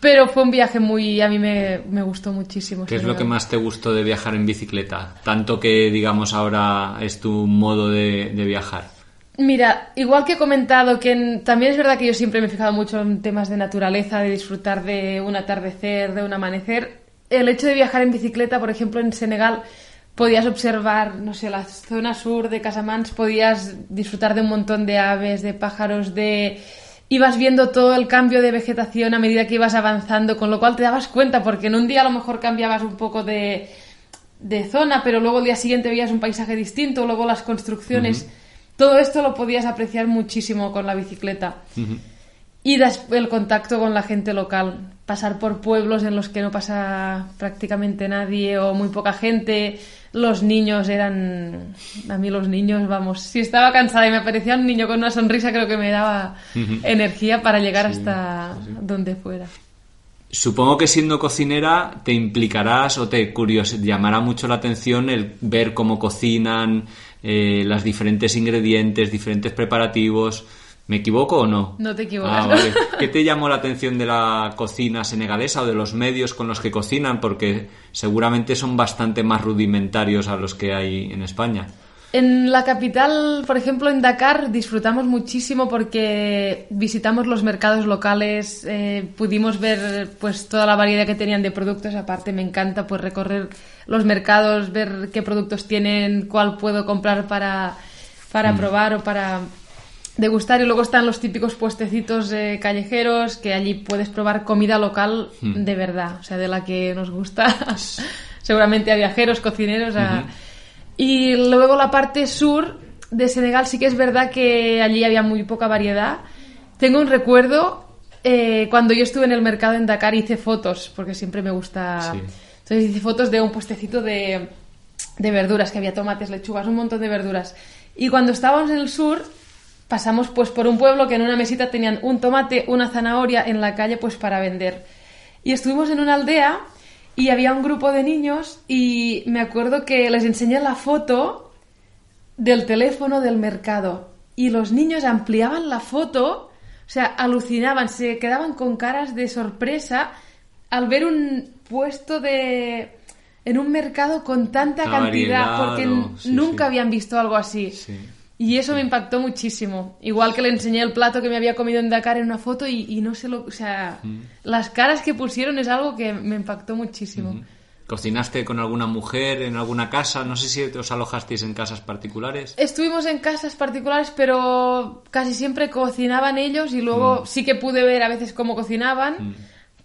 Pero fue un viaje muy... a mí me, gustó muchísimo. ¿Qué es lo que más te gustó de viajar en bicicleta? Tanto que, digamos, ahora es tu modo de, viajar. Mira, igual que he comentado que también es verdad que yo siempre me he fijado mucho en temas de naturaleza, de disfrutar de un atardecer, de un amanecer. El hecho de viajar en bicicleta, por ejemplo, en Senegal, podías observar, no sé, la zona sur de Casamance, podías disfrutar de un montón de aves, de pájaros, de ibas viendo todo el cambio de vegetación a medida que ibas avanzando, con lo cual te dabas cuenta, porque en un día a lo mejor cambiabas un poco de, zona, pero luego el día siguiente veías un paisaje distinto, luego las construcciones. Todo esto lo podías apreciar muchísimo con la bicicleta. Y el contacto con la gente local, pasar por pueblos en los que no pasa prácticamente nadie o muy poca gente, los niños eran a mí los niños vamos si estaba cansada y me aparecía un niño con una sonrisa creo que me daba energía para llegar hasta donde fuera. Supongo que siendo cocinera te implicarás o te curios llamará mucho la atención el ver cómo cocinan eh, los diferentes ingredientes, diferentes preparativos. ¿Me equivoco o no? No te equivocas. Ah, vale. ¿Qué te llamó la atención de la cocina senegalesa o de los medios con los que cocinan? Porque seguramente son bastante más rudimentarios a los que hay en España. En la capital, por ejemplo, en Dakar, disfrutamos muchísimo porque visitamos los mercados locales, eh, pudimos ver pues toda la variedad que tenían de productos. Aparte, me encanta pues recorrer los mercados, ver qué productos tienen, cuál puedo comprar para, para mm. probar o para degustar y luego están los típicos puestecitos eh, callejeros que allí puedes probar comida local hmm. de verdad, o sea, de la que nos gusta seguramente a viajeros, cocineros. Y luego la parte sur de Senegal sí que es verdad que allí había muy poca variedad. Tengo un recuerdo eh, cuando yo estuve en el mercado en Dakar hice fotos, porque siempre me gusta... Entonces hice fotos de un puestecito de, de verduras, que había tomates, lechugas, un montón de verduras. Y cuando estábamos en el sur, pasamos pues por un pueblo que en una mesita tenían un tomate, una zanahoria en la calle pues para vender. Y estuvimos en una aldea y había un grupo de niños y me acuerdo que les enseñé la foto del teléfono del mercado. Y los niños ampliaban la foto, o sea, alucinaban, se quedaban con caras de sorpresa al ver un puesto de en un mercado con tanta cantidad porque nunca habían visto algo así. Y eso me impactó muchísimo. Igual que le enseñé el plato que me había comido en Dakar en una foto y, no sé lo... O sea, mm. las caras que pusieron es algo que me impactó muchísimo. ¿Cocinaste con alguna mujer en alguna casa? No sé si os alojasteis en casas particulares. Estuvimos en casas particulares, pero casi siempre cocinaban ellos y luego mm. sí que pude ver a veces cómo cocinaban. Mm.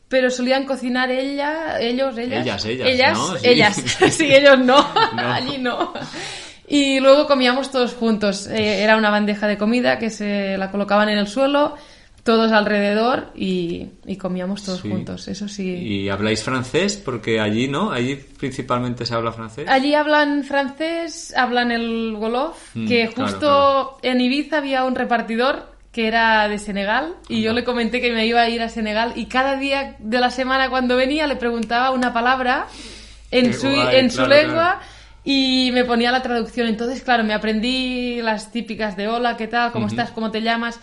Pero solían cocinar ella, ellos, ellas. Ellas, ellas. Ellas, ¿no? ellas. sí, ellos no. Allí no. Y luego comíamos todos juntos. Eh, era una bandeja de comida que se la colocaban en el suelo, todos alrededor y, comíamos todos juntos, eso sí. ¿Y habláis francés? Porque allí, ¿no? Allí principalmente se habla francés. Allí hablan francés, hablan el Wolof, mm, que justo en Ibiza había un repartidor que era de Senegal y yo le comenté que me iba a ir a Senegal y cada día de la semana cuando venía le preguntaba una palabra en su, en su lengua y me ponía la traducción. Entonces, claro, me aprendí las típicas de hola, ¿qué tal? ¿Cómo estás? ¿Cómo te llamas?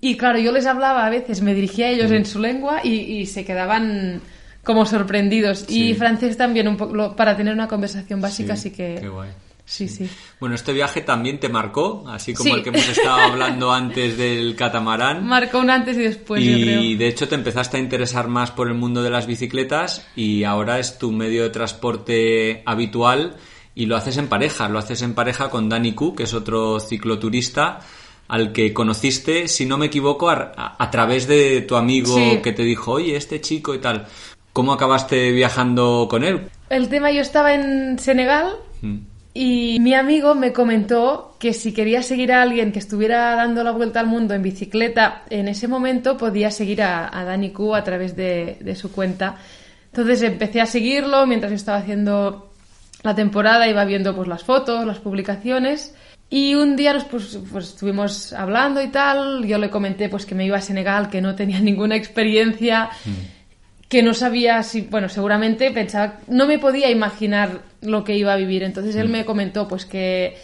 Y claro, yo les hablaba a veces, me dirigía a ellos en su lengua y, se quedaban como sorprendidos. Y francés también, un poco, para tener una conversación básica, sí, así que... Qué guay. Sí, sí. Bueno, este viaje también te marcó, así como Sí. el que hemos estado hablando antes del catamarán. Marcó un antes y después, yo creo. y de hecho te empezaste a interesar más por el mundo de las bicicletas y ahora es tu medio de transporte habitual y lo haces en pareja, lo haces en pareja con Dani Ku, que es otro cicloturista al que conociste, si no me equivoco, a, a- a través de tu amigo Sí. que te dijo, oye, este chico y tal. ¿Cómo acabaste viajando con él? El tema, yo estaba en Senegal Mm. y mi amigo me comentó que si quería seguir a alguien que estuviera dando la vuelta al mundo en bicicleta, en ese momento podía seguir a, a Dani Q a través de, de su cuenta. Entonces empecé a seguirlo mientras yo estaba haciendo la temporada, iba viendo pues las fotos, las publicaciones. Y un día nos pues, pues, estuvimos hablando y tal, yo le comenté pues que me iba a Senegal, que no tenía ninguna experiencia, que no sabía si, bueno, seguramente pensaba, no me podía imaginar lo que iba a vivir. Entonces él me comentó pues que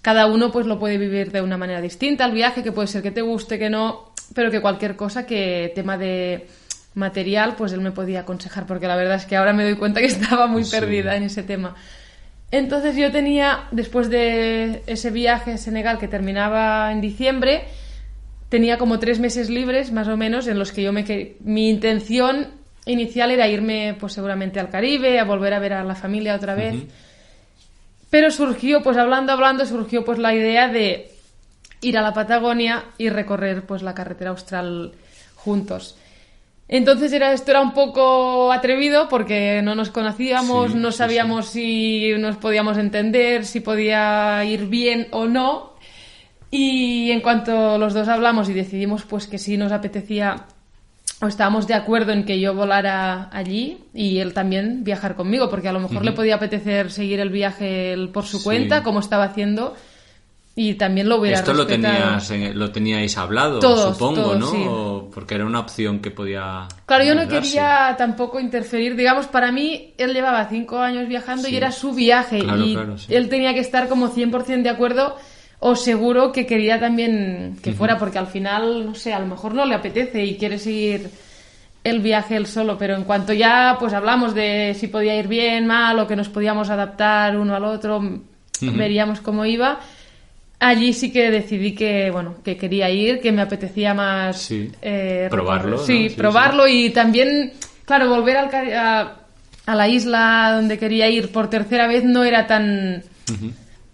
cada uno pues lo puede vivir de una manera distinta el viaje, que puede ser que te guste, que no, pero que cualquier cosa que tema de material pues él me podía aconsejar porque la verdad es que ahora me doy cuenta que estaba muy Sí. perdida en ese tema. Entonces yo tenía, después de ese viaje a Senegal que terminaba en diciembre, tenía como tres meses libres, más o menos, en los que yo me... Mi intención inicial era irme, pues seguramente al Caribe, a volver a ver a la familia otra vez. Pero surgió, pues hablando, hablando, surgió pues la idea de ir a la Patagonia y recorrer pues la carretera austral juntos. Entonces era, esto era un poco atrevido porque no nos conocíamos, Sí, no sí, sabíamos si nos podíamos entender, si podía ir bien o no. Y en cuanto los dos hablamos y decidimos pues que sí nos apetecía o estábamos de acuerdo en que yo volara allí y él también viajar conmigo, porque a lo mejor le podía apetecer seguir el viaje él por su cuenta, como estaba haciendo, y también lo hubiera Esto lo, tenías, en- lo teníais hablado, Todos, supongo, todos, ¿no? sí. O- Porque era una opción que podía. Claro, yo no quería tampoco interferir. Digamos, para mí, él llevaba cinco años viajando Sí. y era su viaje. Claro, y claro, sí. él tenía que estar como 100% de acuerdo o seguro que quería también que fuera, porque al final, no sé, a lo mejor no le apetece y quiere seguir el viaje él solo. Pero en cuanto ya, pues hablamos de si podía ir bien, mal o que nos podíamos adaptar uno al otro, veríamos cómo iba. Allí sí que decidí que, bueno, que quería ir, que me apetecía más Sí. eh, Probarlo. Sí, probarlo y también, claro, volver al a la isla donde quería ir por tercera vez no era tan...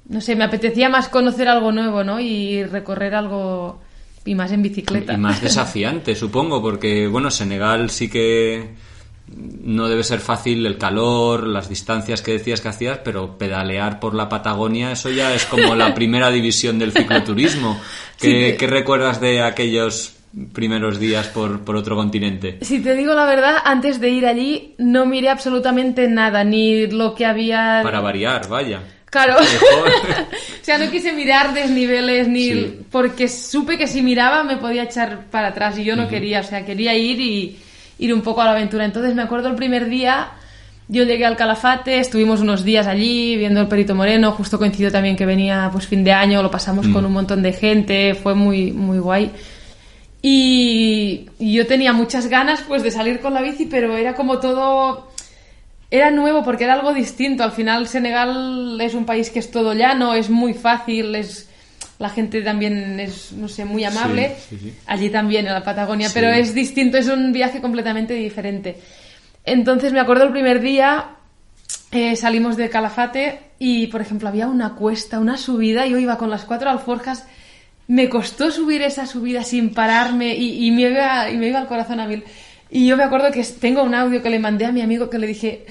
No sé, me apetecía más conocer algo nuevo, ¿no? Y recorrer algo... Y más en bicicleta. Y más desafiante, supongo, porque, bueno, Senegal sí que no debe ser fácil el calor, las distancias que decías que hacías, pero pedalear por la Patagonia, eso ya es como la primera división del cicloturismo. ¿Qué, Sí, que- qué recuerdas de aquellos primeros días por, por otro continente? Si te digo la verdad, antes de ir allí no miré absolutamente nada, ni lo que había... Para variar, vaya. Claro. O sea, no quise mirar desniveles ni... Sí. Porque supe que si miraba me podía echar para atrás y yo no quería. O sea, quería ir y ir un poco a la aventura. Entonces me acuerdo el primer día, yo llegué al Calafate, estuvimos unos días allí viendo el Perito Moreno, justo coincidió también que venía pues fin de año, lo pasamos con un montón de gente, fue muy, muy guay. Y, y yo tenía muchas ganas pues de salir con la bici, pero era como todo era nuevo porque era algo distinto. Al final Senegal es un país que es todo llano, es muy fácil, es la gente también es, no sé, muy amable. Sí, sí, sí. Allí también, en la Patagonia, pero es distinto, es un viaje completamente diferente. Entonces me acuerdo el primer día, eh, salimos de Calafate y, por ejemplo, había una cuesta, una subida, yo iba con las cuatro alforjas, me costó subir esa subida sin pararme y, y me, iba, y me iba al corazón a mil. Y yo me acuerdo que tengo un audio que le mandé a mi amigo que le dije,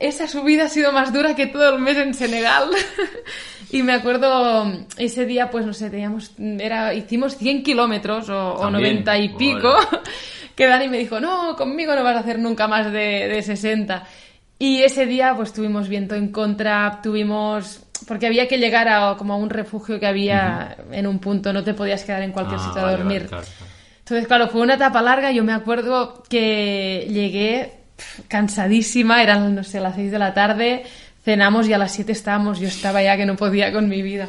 esa subida ha sido más dura que todo el mes en Senegal. y me acuerdo ese día, pues no sé, teníamos, era, hicimos 100 kilómetros o, o También. 90 y pico. Que Dani me dijo, no, conmigo no vas a hacer nunca más de, de 60. Y ese día pues tuvimos viento en contra, tuvimos... Porque había que llegar a como a un refugio que había en un punto, no te podías quedar en cualquier Ah, sitio a vale, dormir. vale, claro, claro. Entonces, claro, fue una etapa larga. Yo me acuerdo que llegué cansadísima, eran, no sé, las 6 de la tarde, cenamos y a las 7 estábamos. Yo estaba ya que no podía con mi vida.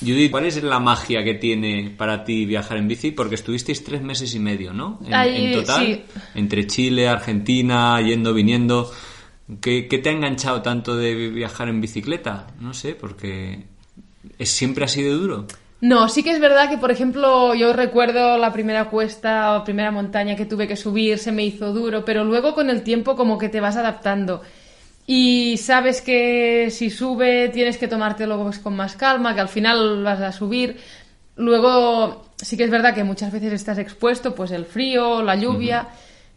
Judith, ¿cuál es la magia que tiene para ti viajar en bici? Porque estuvisteis tres meses y medio, ¿no? En, total, entre Chile, Argentina, yendo, viniendo. ¿Qué, ¿Qué, te ha enganchado tanto de viajar en bicicleta? No sé, porque es, siempre ha sido duro. No, sí que es verdad que, por ejemplo, yo recuerdo la primera cuesta o primera montaña que tuve que subir, se me hizo duro, pero luego con el tiempo como que te vas adaptando y sabes que si sube tienes que tomártelo pues, con más calma, que al final vas a subir. Luego sí que es verdad que muchas veces estás expuesto, pues el frío, la lluvia,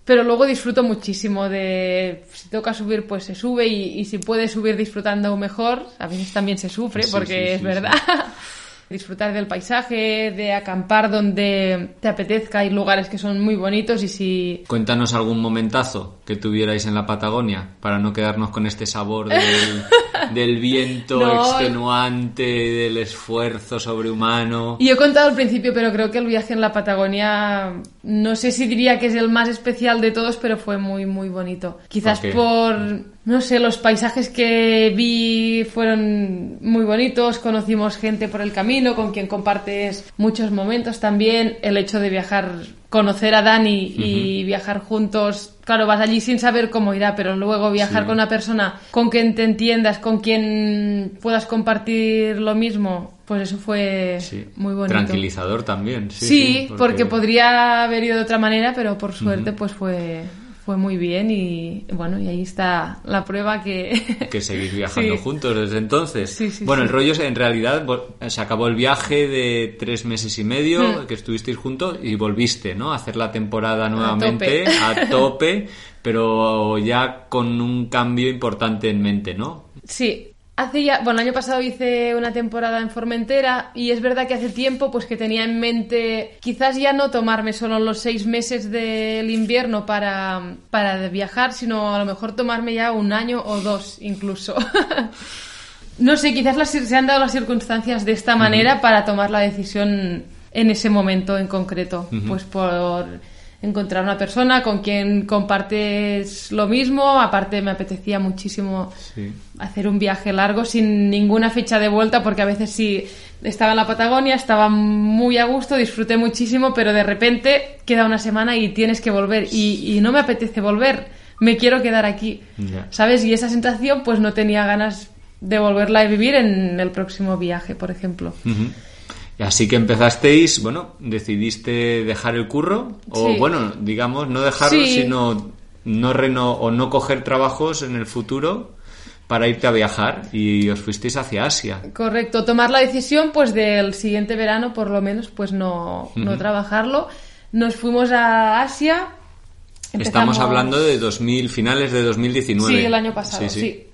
pero luego disfruto muchísimo de si toca subir pues se sube y, si puedes subir disfrutando mejor, a veces también se sufre porque es verdad. disfrutar del paisaje, de acampar donde te apetezca. Hay lugares que son muy bonitos y si... Cuéntanos algún momentazo que tuvierais en la Patagonia para no quedarnos con este sabor del, viento extenuante, del esfuerzo sobrehumano. Y he contado al principio, pero creo que el viaje en la Patagonia, no sé si diría que es el más especial de todos, pero fue muy, muy bonito. Quizás por no sé, los paisajes que vi fueron muy bonitos, conocimos gente por el camino con quien compartes muchos momentos también, el hecho de viajar, conocer a Dani y viajar juntos, claro, vas allí sin saber cómo irá, pero luego viajar con una persona con quien te entiendas, con quien puedas compartir lo mismo, pues eso fue muy bonito. Tranquilizador también, sí. Sí, porque... podría haber ido de otra manera, pero por suerte pues fue fue muy bien y bueno, y ahí está la prueba que... Que seguís viajando juntos desde entonces. bueno, el rollo es, en realidad se acabó el viaje de tres meses y medio hmm. que estuvisteis juntos y volviste, ¿no? A hacer la temporada nuevamente a tope, pero ya con un cambio importante en mente, ¿no? Sí, Hace ya, bueno, el año pasado hice una temporada en Formentera y es verdad que hace tiempo pues que tenía en mente quizás ya no tomarme solo los seis meses del invierno para, para viajar, sino a lo mejor tomarme ya un año o dos incluso. no sé, quizás se han dado las circunstancias de esta manera para tomar la decisión en ese momento en concreto, pues por encontrar una persona con quien compartes lo mismo. Aparte, me apetecía muchísimo hacer un viaje largo sin ninguna fecha de vuelta, porque a veces sí estaba en la Patagonia, estaba muy a gusto, disfruté muchísimo, pero de repente queda una semana y tienes que volver. Y, no me apetece volver, me quiero quedar aquí. ¿Sabes? Y esa sensación, pues no tenía ganas de volverla a vivir en el próximo viaje, por ejemplo. Así que empezasteis, bueno, decidiste dejar el curro, o bueno, digamos, no dejarlo, sino no reno, o no coger trabajos en el futuro para irte a viajar y os fuisteis hacia Asia. Correcto, tomar la decisión pues del siguiente verano por lo menos pues no, no trabajarlo. Nos fuimos a Asia. Estamos hablando de 2000, finales de 2019. Sí, el año pasado, sí.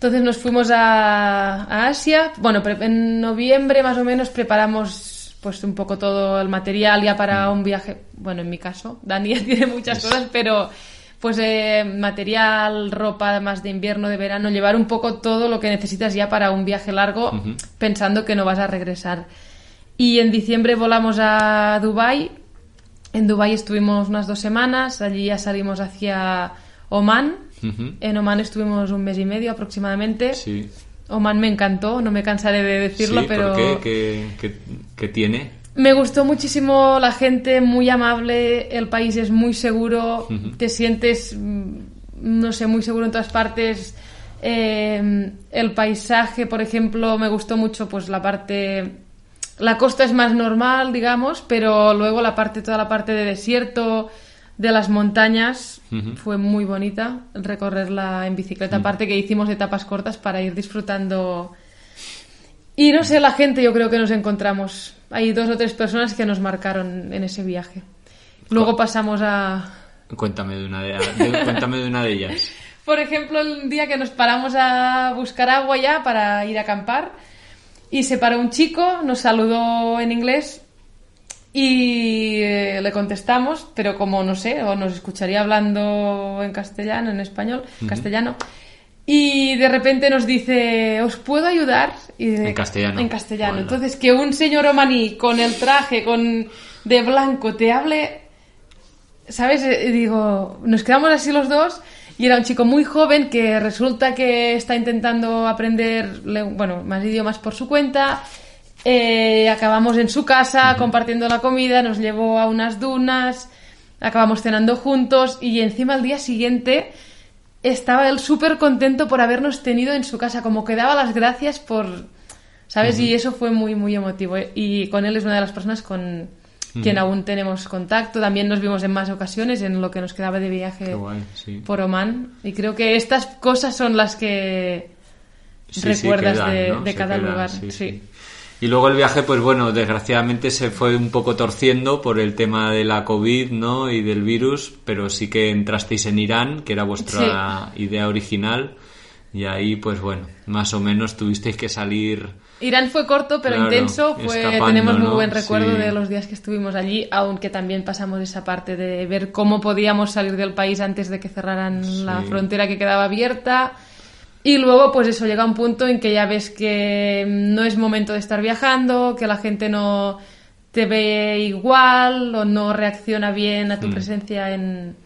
Entonces nos fuimos a, Asia. Bueno, en noviembre más o menos preparamos pues un poco todo el material ya para un viaje. Bueno, en mi caso, Dani tiene muchas cosas, pero pues eh, material, ropa más de invierno, de verano, llevar un poco todo lo que necesitas ya para un viaje largo, pensando que no vas a regresar. Y en diciembre volamos a Dubai. En Dubai estuvimos unas dos semanas, allí ya salimos hacia Oman en Oman estuvimos un mes y medio aproximadamente. Sí. Oman me encantó, no me cansaré de decirlo, pero... ¿por qué? ¿Qué, tiene? Me gustó muchísimo la gente, muy amable, el país es muy seguro, te sientes, mm, no sé, muy seguro en todas partes. Eh, el paisaje, por ejemplo, me gustó mucho, pues la parte... La costa es más normal, digamos, pero luego la parte, toda la parte de desierto, de las montañas fue muy bonita recorrerla en bicicleta. Aparte que hicimos etapas cortas para ir disfrutando. Y no sé, la gente yo creo que nos encontramos. Hay dos o tres personas que nos marcaron en ese viaje. Luego pasamos a... Cuéntame de una de, cuéntame de, una de ellas. Por ejemplo, el día que nos paramos a buscar agua ya para ir a acampar y se paró un chico, nos saludó en inglés y eh, le contestamos, pero como no sé, o nos escucharía hablando en castellano, en español, castellano. Y de repente nos dice, ¿os puedo ayudar? Y en castellano. En castellano. Entonces, que un señor omaní con el traje con de blanco te hable, ¿sabes? Y digo, nos quedamos así los dos y era un chico muy joven que resulta que está intentando aprender, bueno, más idiomas por su cuenta Eh, acabamos en su casa compartiendo la comida, nos llevó a unas dunas, acabamos cenando juntos y encima al día siguiente estaba él súper contento por habernos tenido en su casa, como que daba las gracias por, ¿sabes? Y eso fue muy, muy emotivo. Y con él es una de las personas con quien aún tenemos contacto. También nos vimos en más ocasiones en lo que nos quedaba de viaje por Oman. Y creo que estas cosas son las que recuerdas de, cada lugar. sí. Y luego el viaje, pues bueno, desgraciadamente se fue un poco torciendo por el tema de la COVID, ¿no? Y del virus, pero sí que entrasteis en Irán, que era vuestra idea original. Y ahí, pues bueno, más o menos tuvisteis que salir. Irán fue corto, pero intenso. Fue, tenemos muy buen recuerdo de los días que estuvimos allí, aunque también pasamos esa parte de ver cómo podíamos salir del país antes de que cerraran la frontera que quedaba abierta y luego, pues eso, llega un punto en que ya ves que no es momento de estar viajando, que la gente no te ve igual o no reacciona bien a tu mm. presencia en,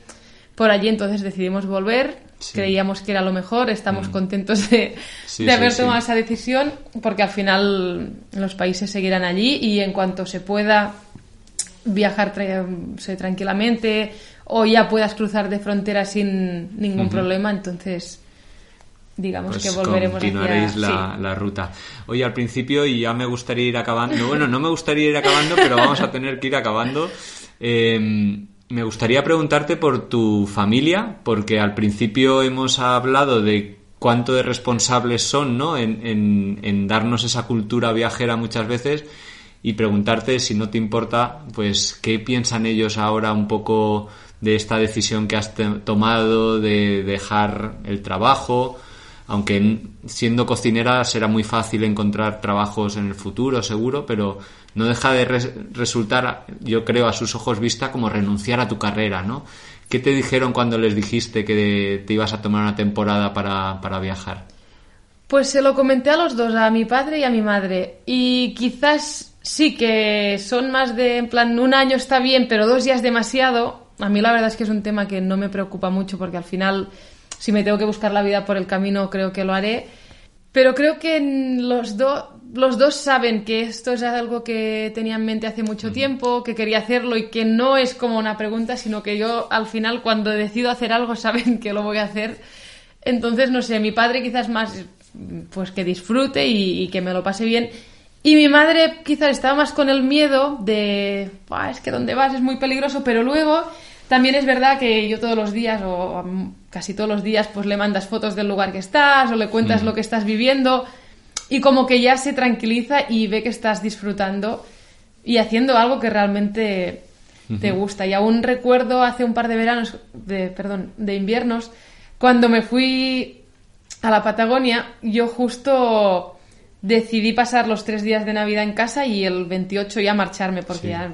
por allí, entonces decidimos volver. Creíamos que era lo mejor, estamos mm. contentos de, de haber tomado esa decisión, porque al final los países seguirán allí y en cuanto se pueda viajar tranquilamente o ya puedas cruzar de frontera sin ningún problema, entonces digamos pues que volveremos continuaréis la, la, ruta. Oye, al principio, y ya me gustaría ir acabando, bueno, no me gustaría ir acabando, pero vamos a tener que ir acabando. Em, me gustaría preguntarte por tu familia, porque al principio hemos hablado de cuánto de responsables son ¿no? en, en, en darnos esa cultura viajera muchas veces y preguntarte si no te importa, pues, qué piensan ellos ahora un poco de esta decisión que has tomado de dejar el trabajo, aunque siendo cocinera será muy fácil encontrar trabajos en el futuro, seguro, pero no deja de resultar, yo creo, a sus ojos vista como renunciar a tu carrera, ¿no? ¿Qué te dijeron cuando les dijiste que te ibas a tomar una temporada para, para viajar? Pues se lo comenté a los dos, a mi padre y a mi madre. Y quizás sí que son más de, en plan, un año está bien, pero dos ya es demasiado. A mí la verdad es que es un tema que no me preocupa mucho porque al final si me tengo que buscar la vida por el camino, creo que lo haré. Pero creo que los, los dos saben que esto es algo que tenía en mente hace mucho tiempo, que quería hacerlo y que no es como una pregunta, sino que yo al final cuando decido hacer algo saben que lo voy a hacer. Entonces, no sé, mi padre quizás más pues que disfrute y, que me lo pase bien. Y mi madre quizás estaba más con el miedo de, es que donde vas es muy peligroso, pero luego también es verdad que yo todos los días, o casi todos los días, pues le mandas fotos del lugar que estás, o le cuentas mm. lo que estás viviendo, y como que ya se tranquiliza y ve que estás disfrutando y haciendo algo que realmente te gusta. Y aún recuerdo hace un par de veranos, de, perdón, de inviernos, cuando me fui a la Patagonia, yo justo decidí pasar los tres días de Navidad en casa y el 28 ya marcharme porque ya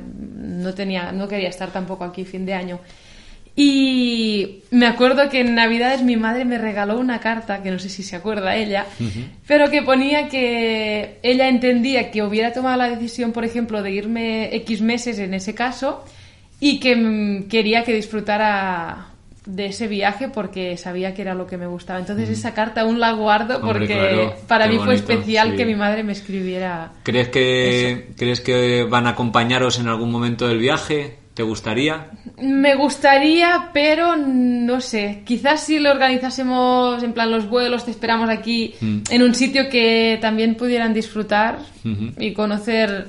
no tenía, no quería estar tampoco aquí fin de año. Y me acuerdo que en Navidades mi madre me regaló una carta, que no sé si se acuerda ella, pero que ponía que ella entendía que hubiera tomado la decisión, por ejemplo, de irme X meses en ese caso y que mm, quería que disfrutara de ese viaje porque sabía que era lo que me gustaba. Entonces esa carta aún la guardo porque para mí fue especial que mi madre me escribiera. ¿Crees que, ¿Crees que van a acompañaros en algún momento del viaje? ¿Te gustaría? Me gustaría, pero no sé. Quizás si lo organizásemos en plan los vuelos, te esperamos aquí mm. en un sitio que también pudieran disfrutar y conocer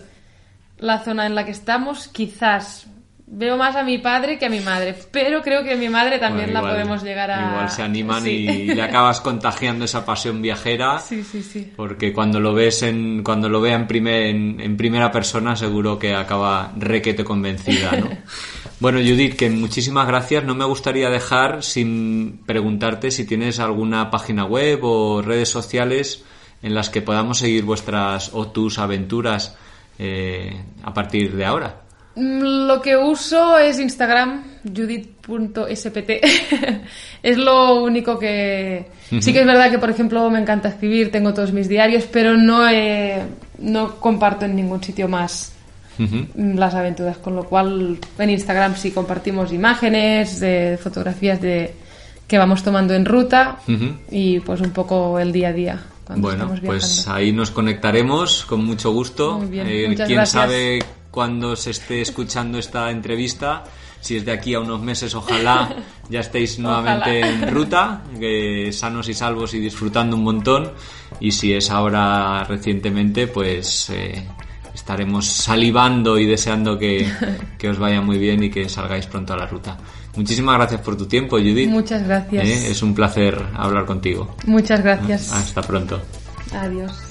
la zona en la que estamos, quizás Veo más a mi padre que a mi madre, pero creo que mi madre también la podemos llegar a... Igual se animan y le acabas contagiando esa pasión viajera. Sí, sí, sí. Porque cuando lo ves en, cuando lo vea en, primer, en, primera persona seguro que acaba requete convencida, ¿no? bueno, Judith, que muchísimas gracias. No me gustaría dejar sin preguntarte si tienes alguna página web o redes sociales en las que podamos seguir vuestras o tus aventuras eh, a partir de ahora. Mm, lo que uso es Instagram, judith.spt. es lo único que... Sí que es verdad que, por ejemplo, me encanta escribir, tengo todos mis diarios, pero no, no comparto en ningún sitio más las aventuras, con lo cual en Instagram sí compartimos imágenes, de fotografías de que vamos tomando en ruta y pues un poco el día a día bueno, pues ahí nos conectaremos con mucho gusto. Muy bien, Eh, Quién gracias. sabe cuándo se esté escuchando esta entrevista. Si es de aquí a unos meses, ojalá ya estéis nuevamente Ojalá. en ruta, que sanos y salvos y disfrutando un montón. Y si es ahora recientemente, pues eh, estaremos salivando y deseando que, que os vaya muy bien y que salgáis pronto a la ruta. Muchísimas gracias por tu tiempo, Judith. Muchas gracias. Eh, Es un placer hablar contigo. Muchas gracias. Hasta pronto. Adiós.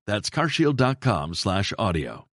That's carshield.com slash audio.